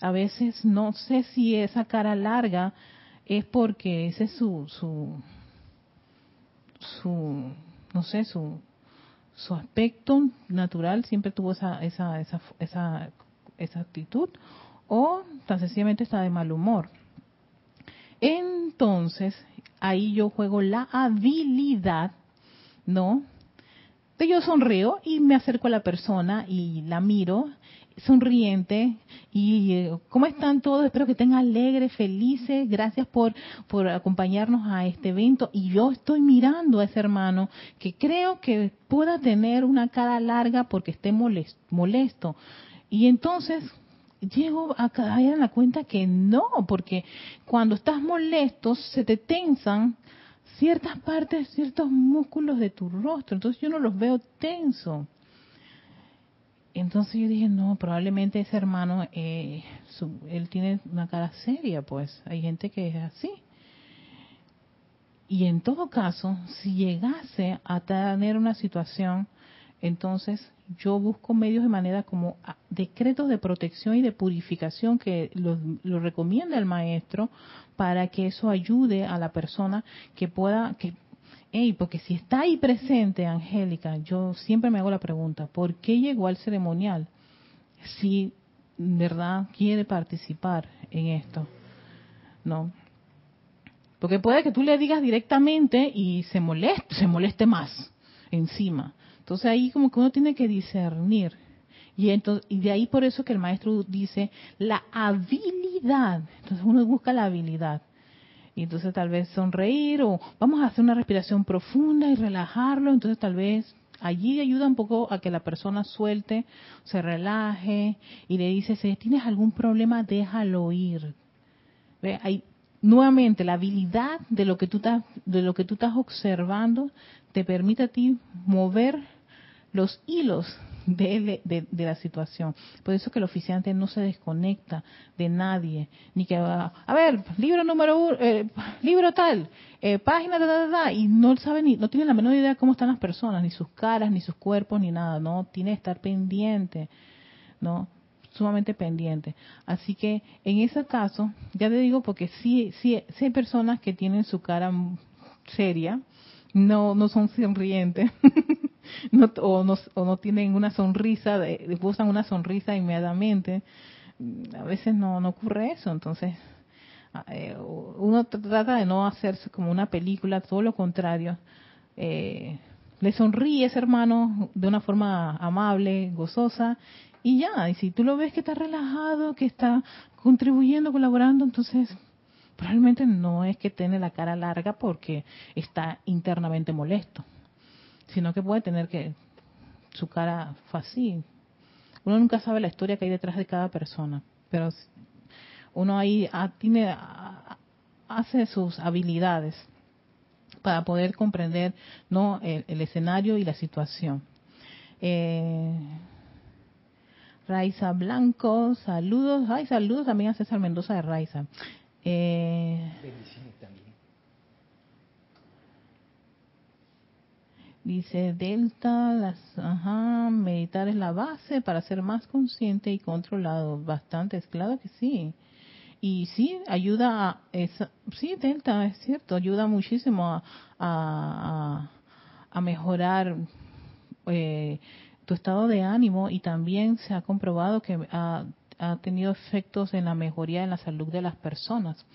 a veces no sé si esa cara larga es porque ese es su, su, no sé, su, su aspecto natural siempre tuvo esa, esa, esa, esa, esa actitud o tan sencillamente está de mal humor. Entonces, ahí yo juego la habilidad, ¿no? Yo sonrío y me acerco a la persona y la miro sonriente y eh, cómo están todos espero que estén alegres felices. Gracias por por acompañarnos a este evento. Y yo estoy mirando a ese hermano que creo que pueda tener una cara larga porque esté molesto. Y entonces llego a caer en la cuenta que no porque cuando estás molesto se te tensan ciertas partes ciertos músculos de tu rostro. Entonces yo no los veo tenso entonces yo dije, no, probablemente ese hermano, eh, él tiene una cara seria, pues hay gente que es así. Y en todo caso, si llegase a tener una situación, entonces yo busco medios de manera como ah, decretos de protección y de purificación que lo, lo recomienda el maestro para que eso ayude a la persona que pueda, que Ey, porque si está ahí presente, Angélica, yo siempre me hago la pregunta, ¿por qué llegó al ceremonial? Si, ¿verdad?, quiere participar en esto. ¿No? Porque puede que tú le digas directamente y se moleste, se moleste más encima. Entonces ahí como que uno tiene que discernir. Y, entonces, y de ahí por eso que el maestro dice la habilidad. Entonces uno busca la habilidad. Y entonces tal vez sonreír o vamos a hacer una respiración profunda y relajarlo. Entonces tal vez allí ayuda un poco a que la persona suelte, se relaje y le dice, si tienes algún problema, déjalo ir. ¿Ve? Hay, nuevamente, la habilidad de lo que tú estás, de lo que tú estás observando te permite a ti mover los hilos de, de, la situación. Por eso que el oficiante no se desconecta de nadie, ni que va, a ver, libro número uno, eh, libro tal, eh, página, da, y no sabe ni, no tiene la menor idea de cómo están las personas, ni sus caras, ni sus cuerpos, ni nada, no, tiene que estar pendiente, ¿no? sumamente pendiente. Así que en ese caso, ya te digo porque sí, sí hay personas que tienen su cara seria, no, no son sonrientes, no, o, no, tienen una sonrisa, usan una sonrisa inmediatamente. A veces no, no ocurre eso, entonces eh, uno trata de no hacerse como una película, todo lo contrario. Eh, le sonríe ese hermano de una forma amable, gozosa, y ya, y si tú lo ves que está relajado, que está contribuyendo, colaborando, entonces probablemente no es que tiene la cara larga porque está internamente molesto, sino que puede tener que su cara fácil. Uno nunca sabe la historia que hay detrás de cada persona, pero uno ahí ah, tiene hace sus habilidades para poder comprender no el, escenario y la situación. Eh, Raiza Blanco, saludos. Ay, saludos también a César Mendoza de Raiza. Eh, Dice Delta, las, ajá, meditar es la base para ser más consciente y controlado. Bastante, claro que sí. Y sí, ayuda a, sí, Delta, es cierto, ayuda muchísimo a, a, a mejorar eh, tu estado de ánimo y también se ha comprobado que ha, ha tenido efectos en la mejoría de la salud de las personas.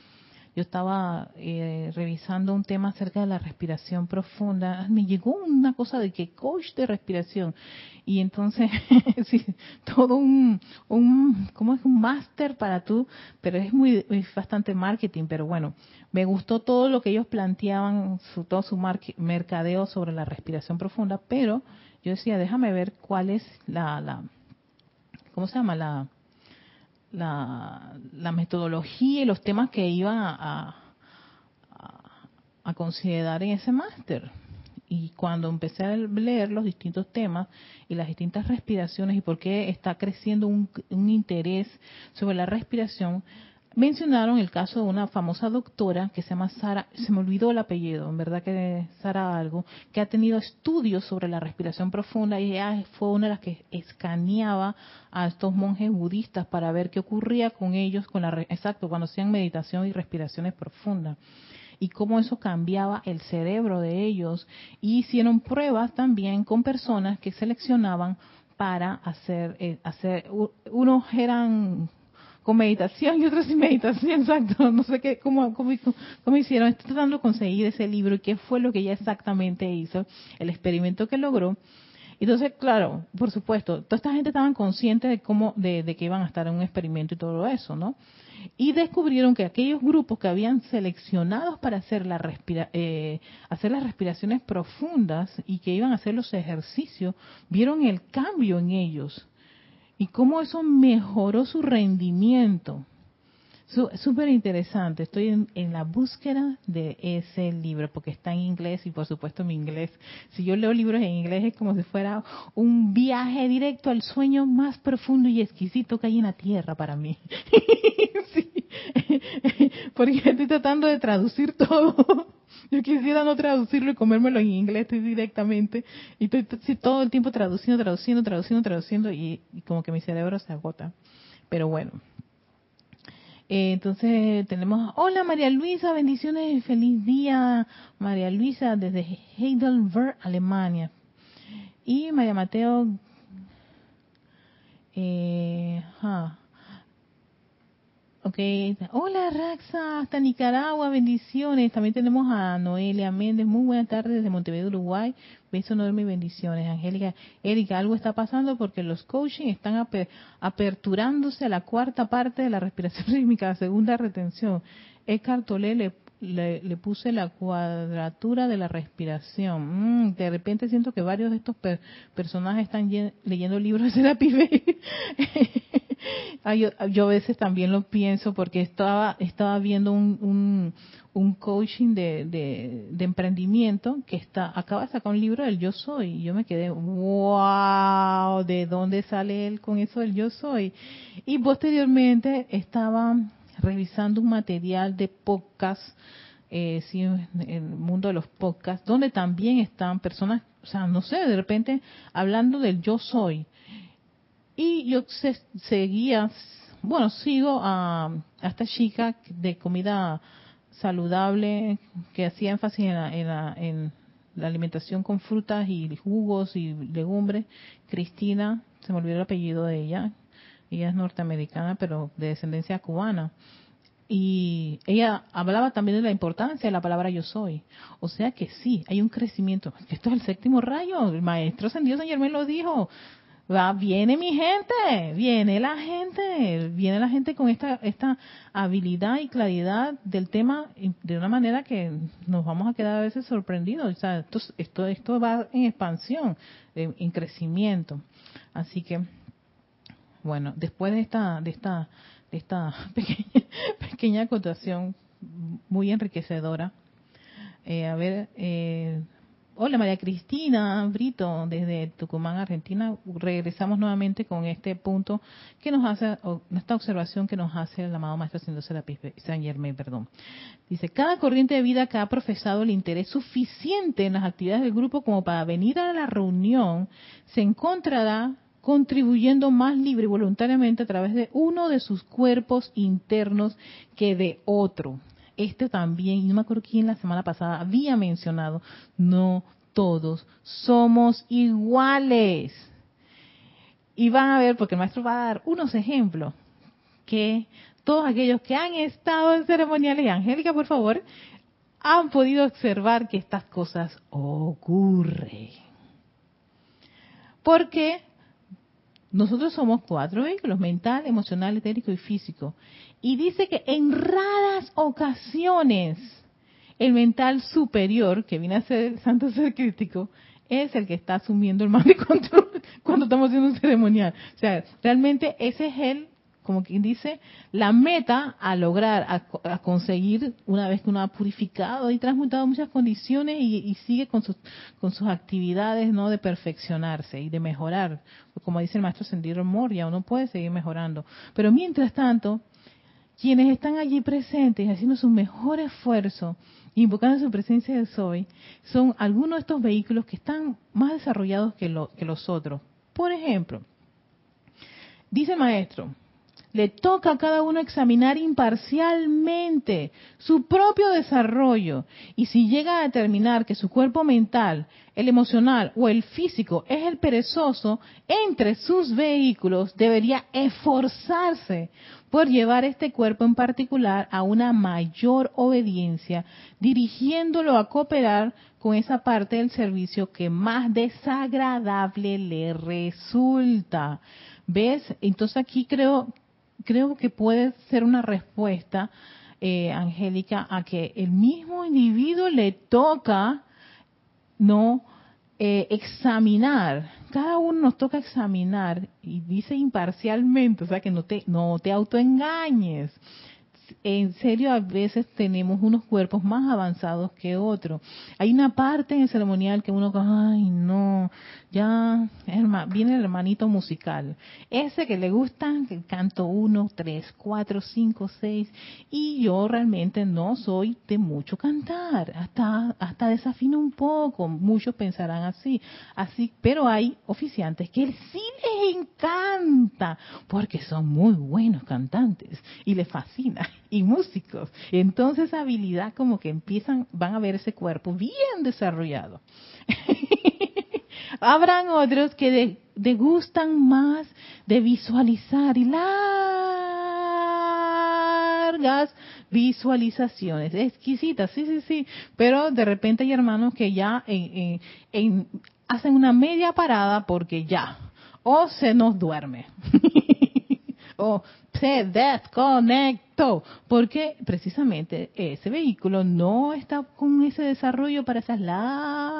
Yo estaba eh, revisando un tema acerca de la respiración profunda. Me llegó una cosa de que coach de respiración. Y entonces, sí, todo un, un, ¿cómo es? Un máster para tú, pero es muy, bastante marketing. Pero bueno, me gustó todo lo que ellos planteaban, su, todo su mercadeo sobre la respiración profunda. Pero yo decía, déjame ver cuál es la, la ¿cómo se llama? La, la, metodología y los temas que iban a, a, considerar en ese máster. Y cuando empecé a leer los distintos temas y las distintas respiraciones y por qué está creciendo un, un interés sobre la respiración, mencionaron el caso de una famosa doctora que se llama Sara, se me olvidó el apellido, en verdad que Sara algo, que ha tenido estudios sobre la respiración profunda y ella fue una de las que escaneaba a estos monjes budistas para ver qué ocurría con ellos, con la exacto, cuando hacían meditación y respiraciones profundas y cómo eso cambiaba el cerebro de ellos y hicieron pruebas también con personas que seleccionaban para hacer eh, hacer unos eran con meditación y otros sin meditación, exacto. No sé qué, cómo, cómo, hicieron. Estoy tratando de conseguir ese libro y qué fue lo que ella exactamente hizo, el experimento que logró. Entonces, claro, por supuesto, toda esta gente estaban conscientes de cómo, de, que iban a estar en un experimento y todo eso, ¿no? Y descubrieron que aquellos grupos que habían seleccionados para hacer, la respira, eh, hacer las respiraciones profundas y que iban a hacer los ejercicios, vieron el cambio en ellos y cómo eso mejoró su rendimiento. Súper interesante. Estoy en, la búsqueda de ese libro porque está en inglés y por supuesto mi inglés. Si yo leo libros en inglés es como si fuera un viaje directo al sueño más profundo y exquisito que hay en la tierra para mí. Porque estoy tratando de traducir todo yo quisiera no traducirlo y comérmelo en inglés directamente. Y estoy, todo el tiempo traduciendo, traduciendo, traduciendo, traduciendo y, como que mi cerebro se agota. Pero bueno. Eh, entonces tenemos, hola María Luisa, bendiciones, feliz día María Luisa desde Heidelberg, Alemania. Y María Mateo, eh, Ok, hola Raxa, hasta Nicaragua, bendiciones. También tenemos a Noelia Méndez, muy buenas tardes desde Montevideo, Uruguay. Beso enorme y bendiciones. Angélica, Erika, algo está pasando porque los coaching están aperturándose a la cuarta parte de la respiración rítmica, segunda retención. Eckhart le, le, puse la cuadratura de la respiración. Mm, de repente siento que varios de estos personajes están leyendo libros de la yo, yo, a veces también lo pienso porque estaba estaba viendo un, un, coaching de, de, de, emprendimiento que está acaba de sacar un libro del yo soy y yo me quedé wow de dónde sale él con eso del yo soy y posteriormente estaba revisando un material de podcast eh, sí, en el mundo de los podcasts donde también están personas o sea no sé de repente hablando del yo soy y yo seguía, bueno, sigo a, esta chica de comida saludable que hacía énfasis en la, en la, alimentación con frutas y jugos y legumbres. Cristina, se me olvidó el apellido de ella. Ella es norteamericana, pero de descendencia cubana. Y ella hablaba también de la importancia de la palabra yo soy. O sea que sí, hay un crecimiento. Esto es el séptimo rayo. El maestro San San Germán lo dijo. Va, viene mi gente, viene la gente, viene la gente con esta, esta habilidad y claridad del tema de una manera que nos vamos a quedar a veces sorprendidos. O sea, esto, esto, esto va en expansión, en, crecimiento. Así que, bueno, después de esta, de esta, de esta pequeña, pequeña acotación muy enriquecedora, eh, a ver, eh, Hola María Cristina Brito, desde Tucumán, Argentina. Regresamos nuevamente con este punto que nos hace, esta observación que nos hace el amado Maestro San Germain, perdón. Dice, cada corriente de vida que ha profesado el interés suficiente en las actividades del grupo como para venir a la reunión, se encontrará contribuyendo más libre y voluntariamente a través de uno de sus cuerpos internos que de otro este también, y no me acuerdo quién la semana pasada había mencionado, no todos somos iguales. Y van a ver, porque el maestro va a dar unos ejemplos, que todos aquellos que han estado en ceremoniales, Angélica, por favor, han podido observar que estas cosas ocurren. Porque nosotros somos cuatro vehículos, mental, emocional, etérico y físico. Y dice que en raras ocasiones el mental superior, que viene a ser el santo ser crítico, es el que está asumiendo el mando y control cuando estamos haciendo un ceremonial. O sea, realmente ese es el como quien dice, la meta a lograr, a, conseguir, una vez que uno ha purificado y transmutado muchas condiciones y, sigue con sus, actividades no de perfeccionarse y de mejorar. Como dice el maestro Sendido Moria, uno puede seguir mejorando. Pero mientras tanto, quienes están allí presentes haciendo su mejor esfuerzo, invocando su presencia de Soy, son algunos de estos vehículos que están más desarrollados que, que los otros. Por ejemplo, dice el maestro, le toca a cada uno examinar imparcialmente su propio desarrollo y si llega a determinar que su cuerpo mental, el emocional o el físico es el perezoso entre sus vehículos, debería esforzarse por llevar este cuerpo en particular a una mayor obediencia, dirigiéndolo a cooperar con esa parte del servicio que más desagradable le resulta. ¿Ves? Entonces aquí creo creo que puede ser una respuesta, eh, Angélica, a que el mismo individuo le toca no eh, examinar. Cada uno nos toca examinar y dice imparcialmente, o sea que no te no te autoengañes en serio a veces tenemos unos cuerpos más avanzados que otros. Hay una parte en el ceremonial que uno, ay no, ya viene el hermanito musical. Ese que le gusta, el canto uno, tres, cuatro, cinco, seis. Y yo realmente no soy de mucho cantar, hasta, hasta desafino un poco. Muchos pensarán así, así, pero hay oficiantes que sí les encanta, porque son muy buenos cantantes y les fascina y músicos. Entonces habilidad como que empiezan, van a ver ese cuerpo bien desarrollado. Habrán otros que degustan más de visualizar y largas visualizaciones, exquisitas, sí, sí, sí, pero de repente hay hermanos que ya hacen una media parada porque ya, o se nos duerme. o se desconectó, porque precisamente ese vehículo no está con ese desarrollo para esas largas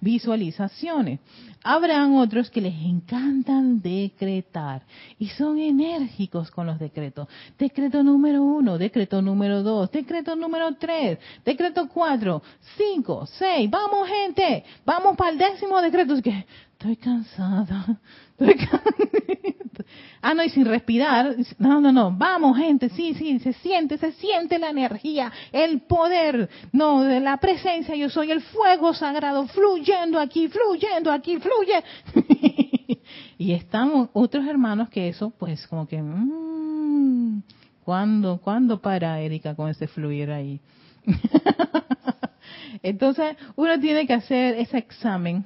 visualizaciones. Habrán otros que les encantan decretar y son enérgicos con los decretos. Decreto número uno, decreto número dos, decreto número tres, decreto cuatro, cinco, seis. Vamos gente, vamos para el décimo decreto. Es que estoy cansada. Ah, no, y sin respirar. No, no, no. Vamos gente, sí, sí, se siente, se siente la energía, el poder, no, de la presencia. Yo soy el fuego sagrado fluyendo aquí, fluyendo aquí, fluye. y estamos otros hermanos que eso, pues como que, mmm, ¿cuándo, ¿cuándo para Erika con ese fluir ahí? Entonces, uno tiene que hacer ese examen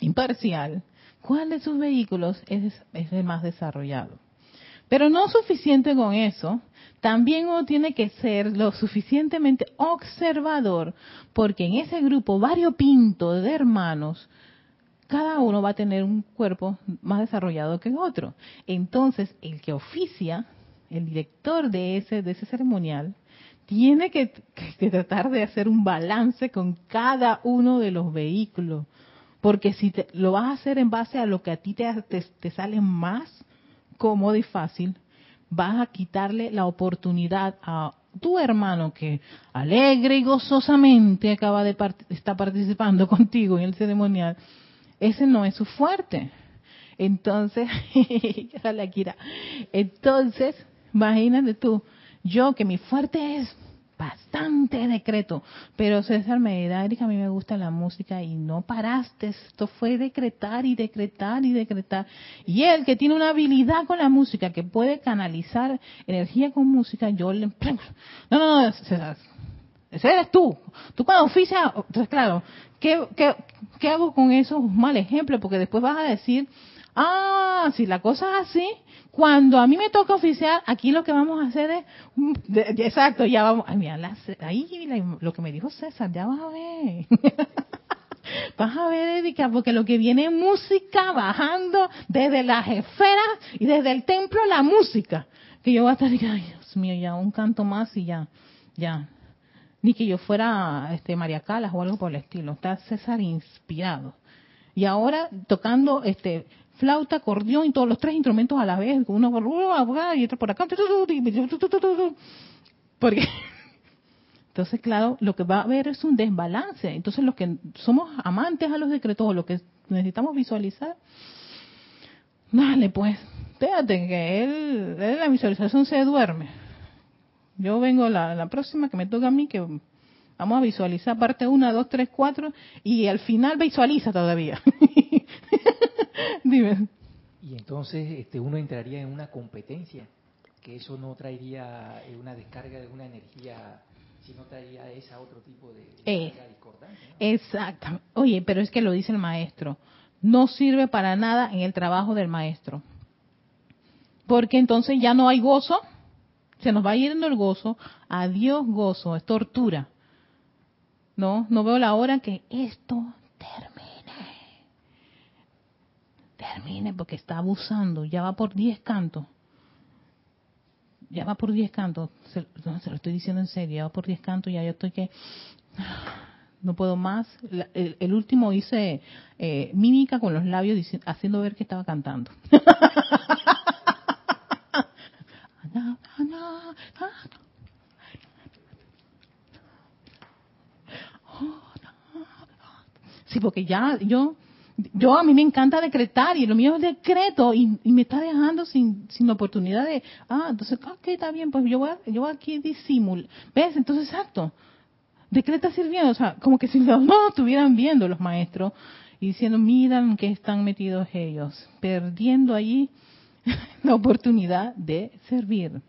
imparcial. ¿Cuál de sus vehículos es, es el más desarrollado? Pero no suficiente con eso, también uno tiene que ser lo suficientemente observador, porque en ese grupo variopinto de hermanos, cada uno va a tener un cuerpo más desarrollado que el otro. Entonces, el que oficia, el director de ese, de ese ceremonial, tiene que, que, tratar de hacer un balance con cada uno de los vehículos. Porque si te, lo vas a hacer en base a lo que a ti te, te, te sale más cómodo y fácil, vas a quitarle la oportunidad a tu hermano que alegre y gozosamente acaba de estar participando contigo en el ceremonial, ese no es su fuerte. Entonces, entonces, imagínate tú, yo que mi fuerte es bastante decreto, pero César me da, Erika, a mí me gusta la música y no paraste, esto fue decretar y decretar y decretar. Y él que tiene una habilidad con la música, que puede canalizar energía con música, yo le... No, no, no, César, ese eres tú. Tú cuando oficias, entonces claro, ¿qué, qué, qué hago con esos mal ejemplos? Porque después vas a decir, ah, si la cosa es así, cuando a mí me toca oficiar, aquí lo que vamos a hacer es, exacto, ya vamos, ay, mira, ahí lo que me dijo César, ya vas a ver. vas a ver, Erika, porque lo que viene es música bajando desde las esferas y desde el templo la música. Que yo voy a estar, ay, Dios mío, ya un canto más y ya, ya. Ni que yo fuera este María Calas o algo por el estilo. Está César inspirado. Y ahora tocando este flauta, acordeón y todos los tres instrumentos a la vez, uno por y otro por acá. Porque entonces, claro, lo que va a haber es un desbalance. Entonces, los que somos amantes a los decretos o lo que necesitamos visualizar, dale pues, espérate que él, él la visualización se duerme. Yo vengo la, la próxima que me toca a mí, que vamos a visualizar parte 1, 2, 3, 4 y al final visualiza todavía. Dime. Y entonces este, uno entraría en una competencia, que eso no traería eh, una descarga de una energía, sino traería esa otro tipo de, eh, discordante. Exacto. Oye, pero es que lo dice el maestro. No sirve para nada en el trabajo del maestro. Porque entonces ya no hay gozo, se nos va yendo el gozo, adiós gozo, es tortura. No, no veo la hora que esto termine termine porque está abusando, ya va por 10 cantos. Ya va por 10 cantos, se, lo estoy diciendo en serio, ya va por 10 cantos, ya yo estoy que no puedo más. el, último hice eh, mímica con los labios haciendo ver que estaba cantando. Sí, porque ya yo yo a mí me encanta decretar y lo mío es decreto y, me está dejando sin, sin oportunidad de, ah, entonces, ok, está bien, pues yo voy, yo voy aquí disimulo. ¿Ves? Entonces, exacto. Decreta sirviendo, o sea, como que si los no estuvieran viendo los maestros y diciendo, miran que están metidos ellos, perdiendo allí la oportunidad de servir.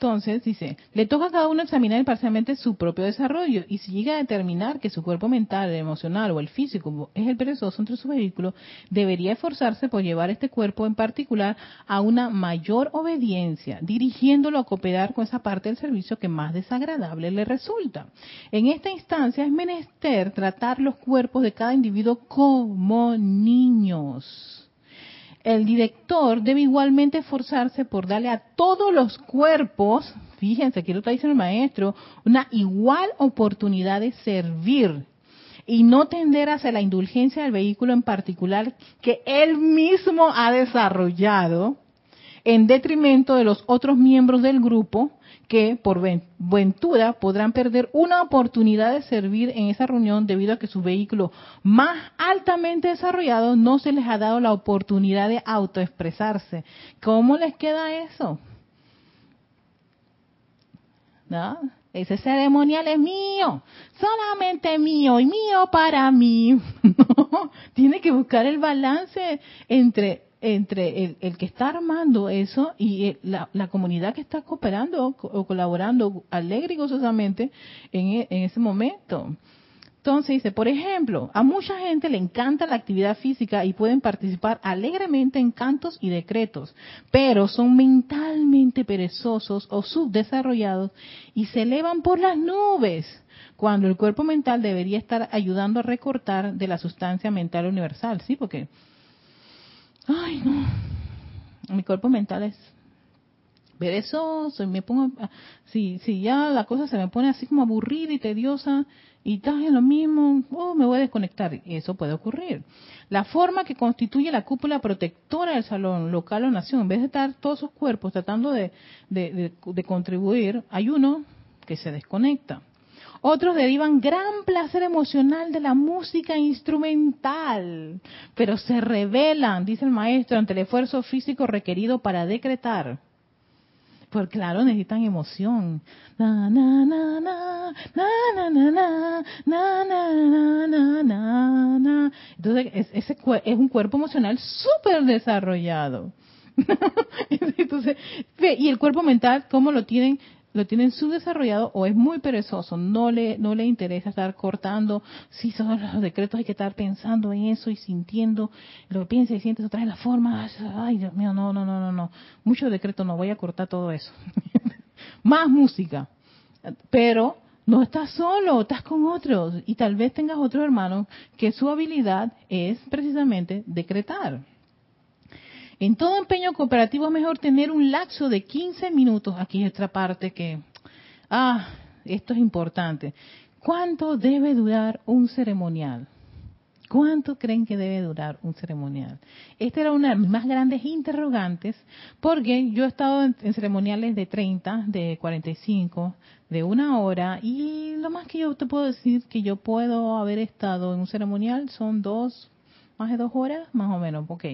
Entonces, dice, le toca a cada uno examinar parcialmente su propio desarrollo y si llega a determinar que su cuerpo mental, el emocional o el físico es el perezoso entre su vehículo, debería esforzarse por llevar este cuerpo en particular a una mayor obediencia, dirigiéndolo a cooperar con esa parte del servicio que más desagradable le resulta. En esta instancia es menester tratar los cuerpos de cada individuo como niños el director debe igualmente esforzarse por darle a todos los cuerpos, fíjense que lo está diciendo el maestro, una igual oportunidad de servir y no tender hacia la indulgencia del vehículo en particular que él mismo ha desarrollado en detrimento de los otros miembros del grupo que por ventura podrán perder una oportunidad de servir en esa reunión debido a que su vehículo más altamente desarrollado no se les ha dado la oportunidad de autoexpresarse. ¿Cómo les queda eso? ¿No? Ese ceremonial es mío, solamente mío y mío para mí. tiene que buscar el balance entre entre el, que está armando eso y eh, la, comunidad que está cooperando o colaborando alegre y gozosamente en, e, en ese momento. Entonces dice, por ejemplo, a mucha gente le encanta la actividad física y pueden participar alegremente en cantos y decretos, pero son mentalmente perezosos o subdesarrollados y se elevan por las nubes, cuando el cuerpo mental debería estar ayudando a recortar de la sustancia mental universal, ¿sí? Porque ay no, mi cuerpo mental es perezoso y me pongo, si, si ya la cosa se me pone así como aburrida y tediosa y estás en lo mismo, oh, me voy a desconectar. Eso puede ocurrir. La forma que constituye la cúpula protectora del salón local o nación, en vez de estar todos sus cuerpos tratando de, de, de contribuir, hay uno que se desconecta. Otros derivan gran placer emocional de la música instrumental, pero se rebelan, dice el maestro, ante el esfuerzo físico requerido para decretar. Pues claro, necesitan emoción. Na, na, na, na, na, na, na, na, na, na, na, na, Entonces, ese es un cuerpo emocional súper desarrollado. Y el cuerpo mental, ¿cómo lo tienen? Lo tienen subdesarrollado o es muy perezoso, no le, no le interesa estar cortando, si son los decretos hay que estar pensando en eso y sintiendo, lo que piensa y siente otra vez la forma, ay Dios mío, no, no, no, no, no, mucho decreto, no voy a cortar todo eso. Más música, pero no estás solo, estás con otros y tal vez tengas otro hermano que su habilidad es precisamente decretar. En todo empeño cooperativo es mejor tener un lapso de 15 minutos. Aquí es otra parte que, ah, esto es importante. ¿Cuánto debe durar un ceremonial? ¿Cuánto creen que debe durar un ceremonial? Esta era una de mis más grandes interrogantes, porque yo he estado en, ceremoniales de 30, de 45, de una hora, y lo más que yo te puedo decir que yo puedo haber estado en un ceremonial son dos, más de dos horas, más o menos, ok.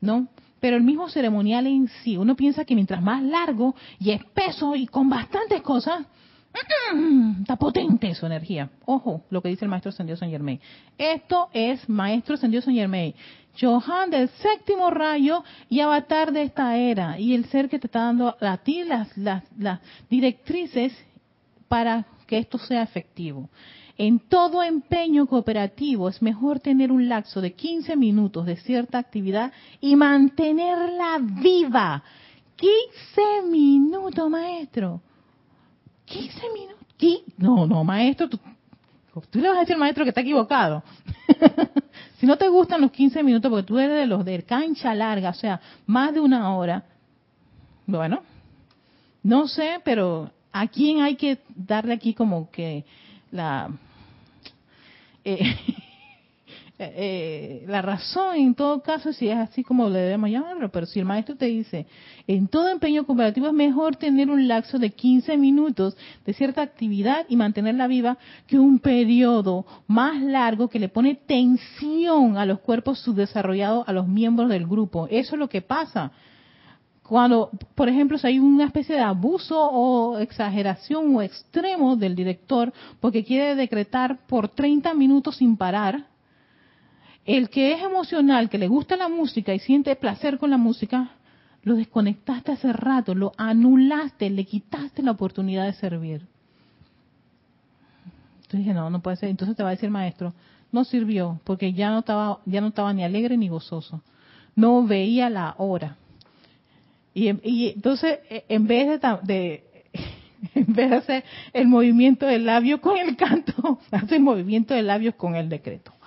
¿No? Pero el mismo ceremonial en sí, uno piensa que mientras más largo y espeso y con bastantes cosas, está potente su energía. Ojo, lo que dice el maestro Sendido San Germain. Esto es maestro Sendido San Germain. Johan del séptimo rayo y avatar de esta era. Y el ser que te está dando a ti las, las, las directrices para que esto sea efectivo. En todo empeño cooperativo es mejor tener un lapso de 15 minutos de cierta actividad y mantenerla viva. 15 minutos, maestro. 15 minutos. No, no, maestro, tú, le vas a decir al maestro que está equivocado. si no te gustan los 15 minutos, porque tú eres de los de cancha larga, o sea, más de una hora, bueno, no sé, pero a quién hay que darle aquí como que la eh, eh, la razón en todo caso, si es así como le debemos llamarlo, pero si el maestro te dice, en todo empeño cooperativo es mejor tener un lapso de 15 minutos de cierta actividad y mantenerla viva que un periodo más largo que le pone tensión a los cuerpos subdesarrollados, a los miembros del grupo. Eso es lo que pasa cuando, por ejemplo, si hay una especie de abuso o exageración o extremo del director porque quiere decretar por 30 minutos sin parar, el que es emocional, que le gusta la música y siente placer con la música, lo desconectaste hace rato, lo anulaste, le quitaste la oportunidad de servir. Entonces dije, no, no puede ser. Entonces te va a decir maestro, no sirvió, porque ya no estaba, ya no estaba ni alegre ni gozoso. No veía la hora. Y, y entonces, e, en vez de, en vez de hacer el movimiento del labio con el canto, hace el movimiento de labios con el decreto.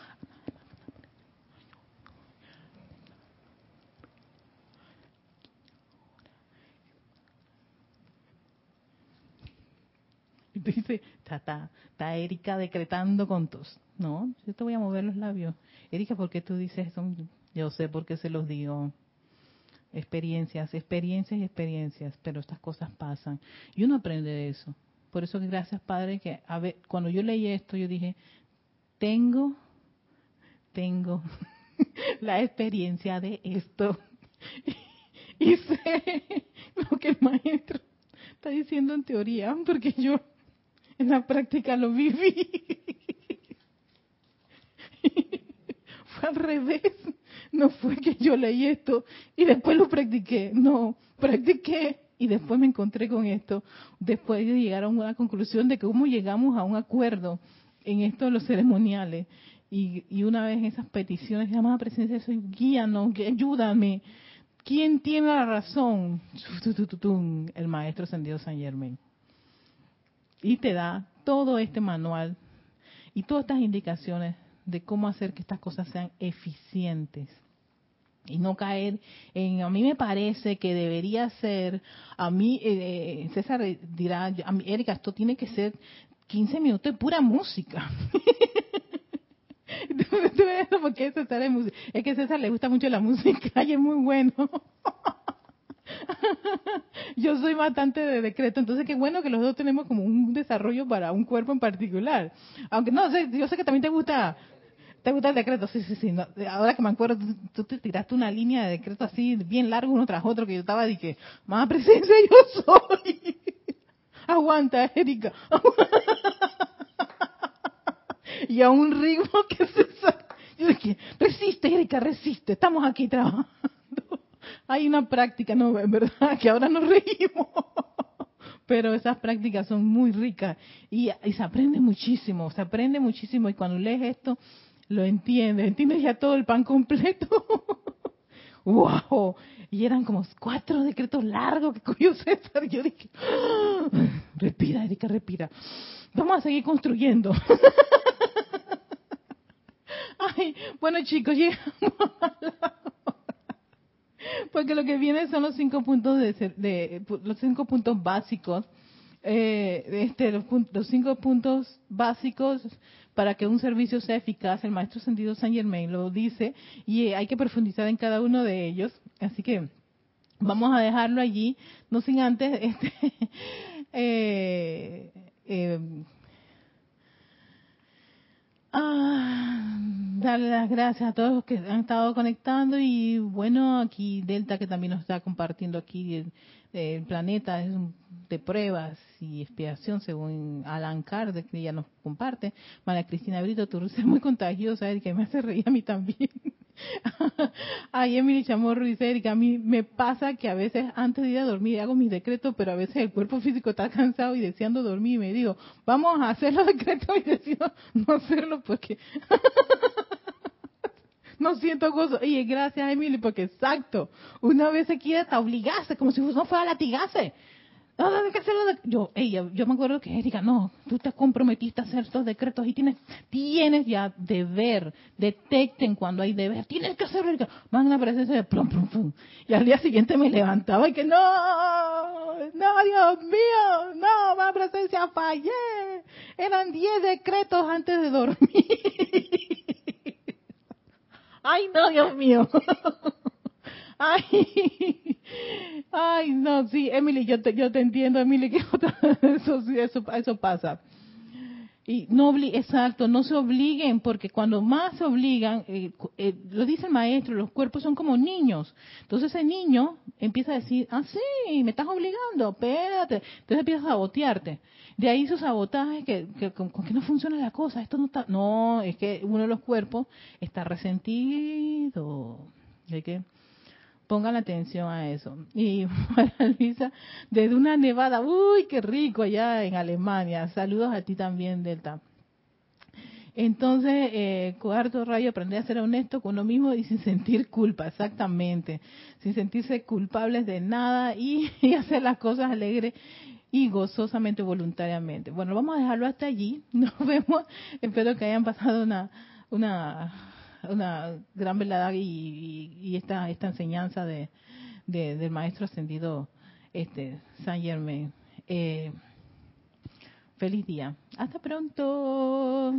Dice, está, está, Erika decretando con tus. No, yo te voy a mover los labios. Erika, ¿por qué tú dices eso? Yo sé por qué se los digo. Experiencias, experiencias y experiencias, pero estas cosas pasan. Y uno aprende de eso. Por eso gracias Padre que a cuando yo leí esto yo dije, tengo, tengo la experiencia de esto. y sé lo que el maestro está diciendo en teoría, porque yo en la práctica lo viví. Fue al revés. No fue que yo leí esto y después lo practiqué. No, practiqué y después me encontré con esto. Después de llegar a una conclusión de cómo llegamos a un acuerdo en esto de los ceremoniales. Y, una vez esas peticiones, llamada presencia, soy guíanos, ayúdame. ¿Quién tiene la razón? El maestro ascendido San Germain. Y te da todo este manual y todas estas indicaciones de cómo hacer que estas cosas sean eficientes y no caer en a mí me parece que debería ser a mí eh, eh, César dirá a mí, Erika esto tiene que ser 15 minutos de pura música. Porque César es, es que a César le gusta mucho la música y es muy bueno yo soy bastante de decreto, entonces qué bueno que los dos tenemos como un desarrollo para un cuerpo en particular. Aunque no sé, yo sé que también te gusta ¿Te gusta el decreto? Sí, sí, sí. ahora que me acuerdo, tú, te tiraste una línea de decreto así, bien largo uno tras otro, que yo estaba y que, más presencia yo soy. Aguanta, Erika. y a un ritmo que se Yo dije, resiste, Erika, resiste. Estamos aquí trabajando. Hay una práctica, no, en verdad, que ahora nos reímos. Pero esas prácticas son muy ricas y, se aprende muchísimo, se aprende muchísimo. Y cuando lees esto, lo entiendes, entiendes ya todo el pan completo. ¡Wow! Y eran como cuatro decretos largos que cogió César. Yo dije, ¡Ah! respira, Erika, respira. Vamos a seguir construyendo. Ay, bueno chicos, llegamos a la porque lo que viene son los cinco puntos de, de los cinco puntos básicos eh, este, los, cinco puntos básicos para que un servicio sea eficaz, el maestro sentido Saint Germain lo dice y hay que profundizar en cada uno de ellos. Así que vamos a dejarlo allí, no sin antes este, eh, eh, ah, darle las gracias a todos los que han estado conectando y bueno, aquí Delta que también nos está compartiendo aquí el planeta es de pruebas y expiación, según Alan Kardec, que ella nos comparte. María Cristina Brito, tú eres muy contagiosa, Erika, me hace reír a mí también. Ay, Emily Chamorro dice, Erika, a mí me pasa que a veces antes de ir a dormir hago mis decretos, pero a veces el cuerpo físico está cansado y deseando dormir y me digo, vamos a hacer los decretos y decido no hacerlo porque no siento gozo. Y gracias, Emily, porque exacto, una vez se quiere hasta obligarse, como si no fuera a latigarse. No, no, que hacerlo. Yo, ella, yo me acuerdo que Erika, no, tú te comprometiste a hacer estos decretos y tienes, tienes ya deber, detecten cuando hay deber, tienes que hacerlo, Erika. Van una presencia de plum, plum, plum. Y al día siguiente me levantaba y que no, no, Dios mío, no, más presencia, fallé. Eran diez decretos antes de dormir. Ay, no, Dios mío. Ay, ay, no, sí, Emily, yo te, yo te entiendo, Emily, que eso, eso, eso pasa. Y no exacto, no se obliguen, porque cuando más se obligan, eh, eh, lo dice el maestro, los cuerpos son como niños. Entonces ese niño empieza a decir, ah, sí, me estás obligando, espérate. Entonces empieza a sabotearte. De ahí esos sabotajes que, que con, que no funciona la cosa, esto no está, no, es que uno de los cuerpos está resentido. Hay que pongan atención a eso. Y para Luisa, desde una nevada, uy, qué rico allá en Alemania. Saludos a ti también, Delta. Entonces, eh, cuarto rayo, aprender a ser honesto con uno mismo y sin sentir culpa, exactamente. Sin sentirse culpables de nada y, y hacer las cosas alegres y gozosamente, voluntariamente. Bueno, vamos a dejarlo hasta allí. Nos vemos. Espero que hayan pasado una, una, una gran velada y, y, esta, esta enseñanza de, del maestro ascendido este, Saint Germain. Eh, Feliz día. Hasta pronto.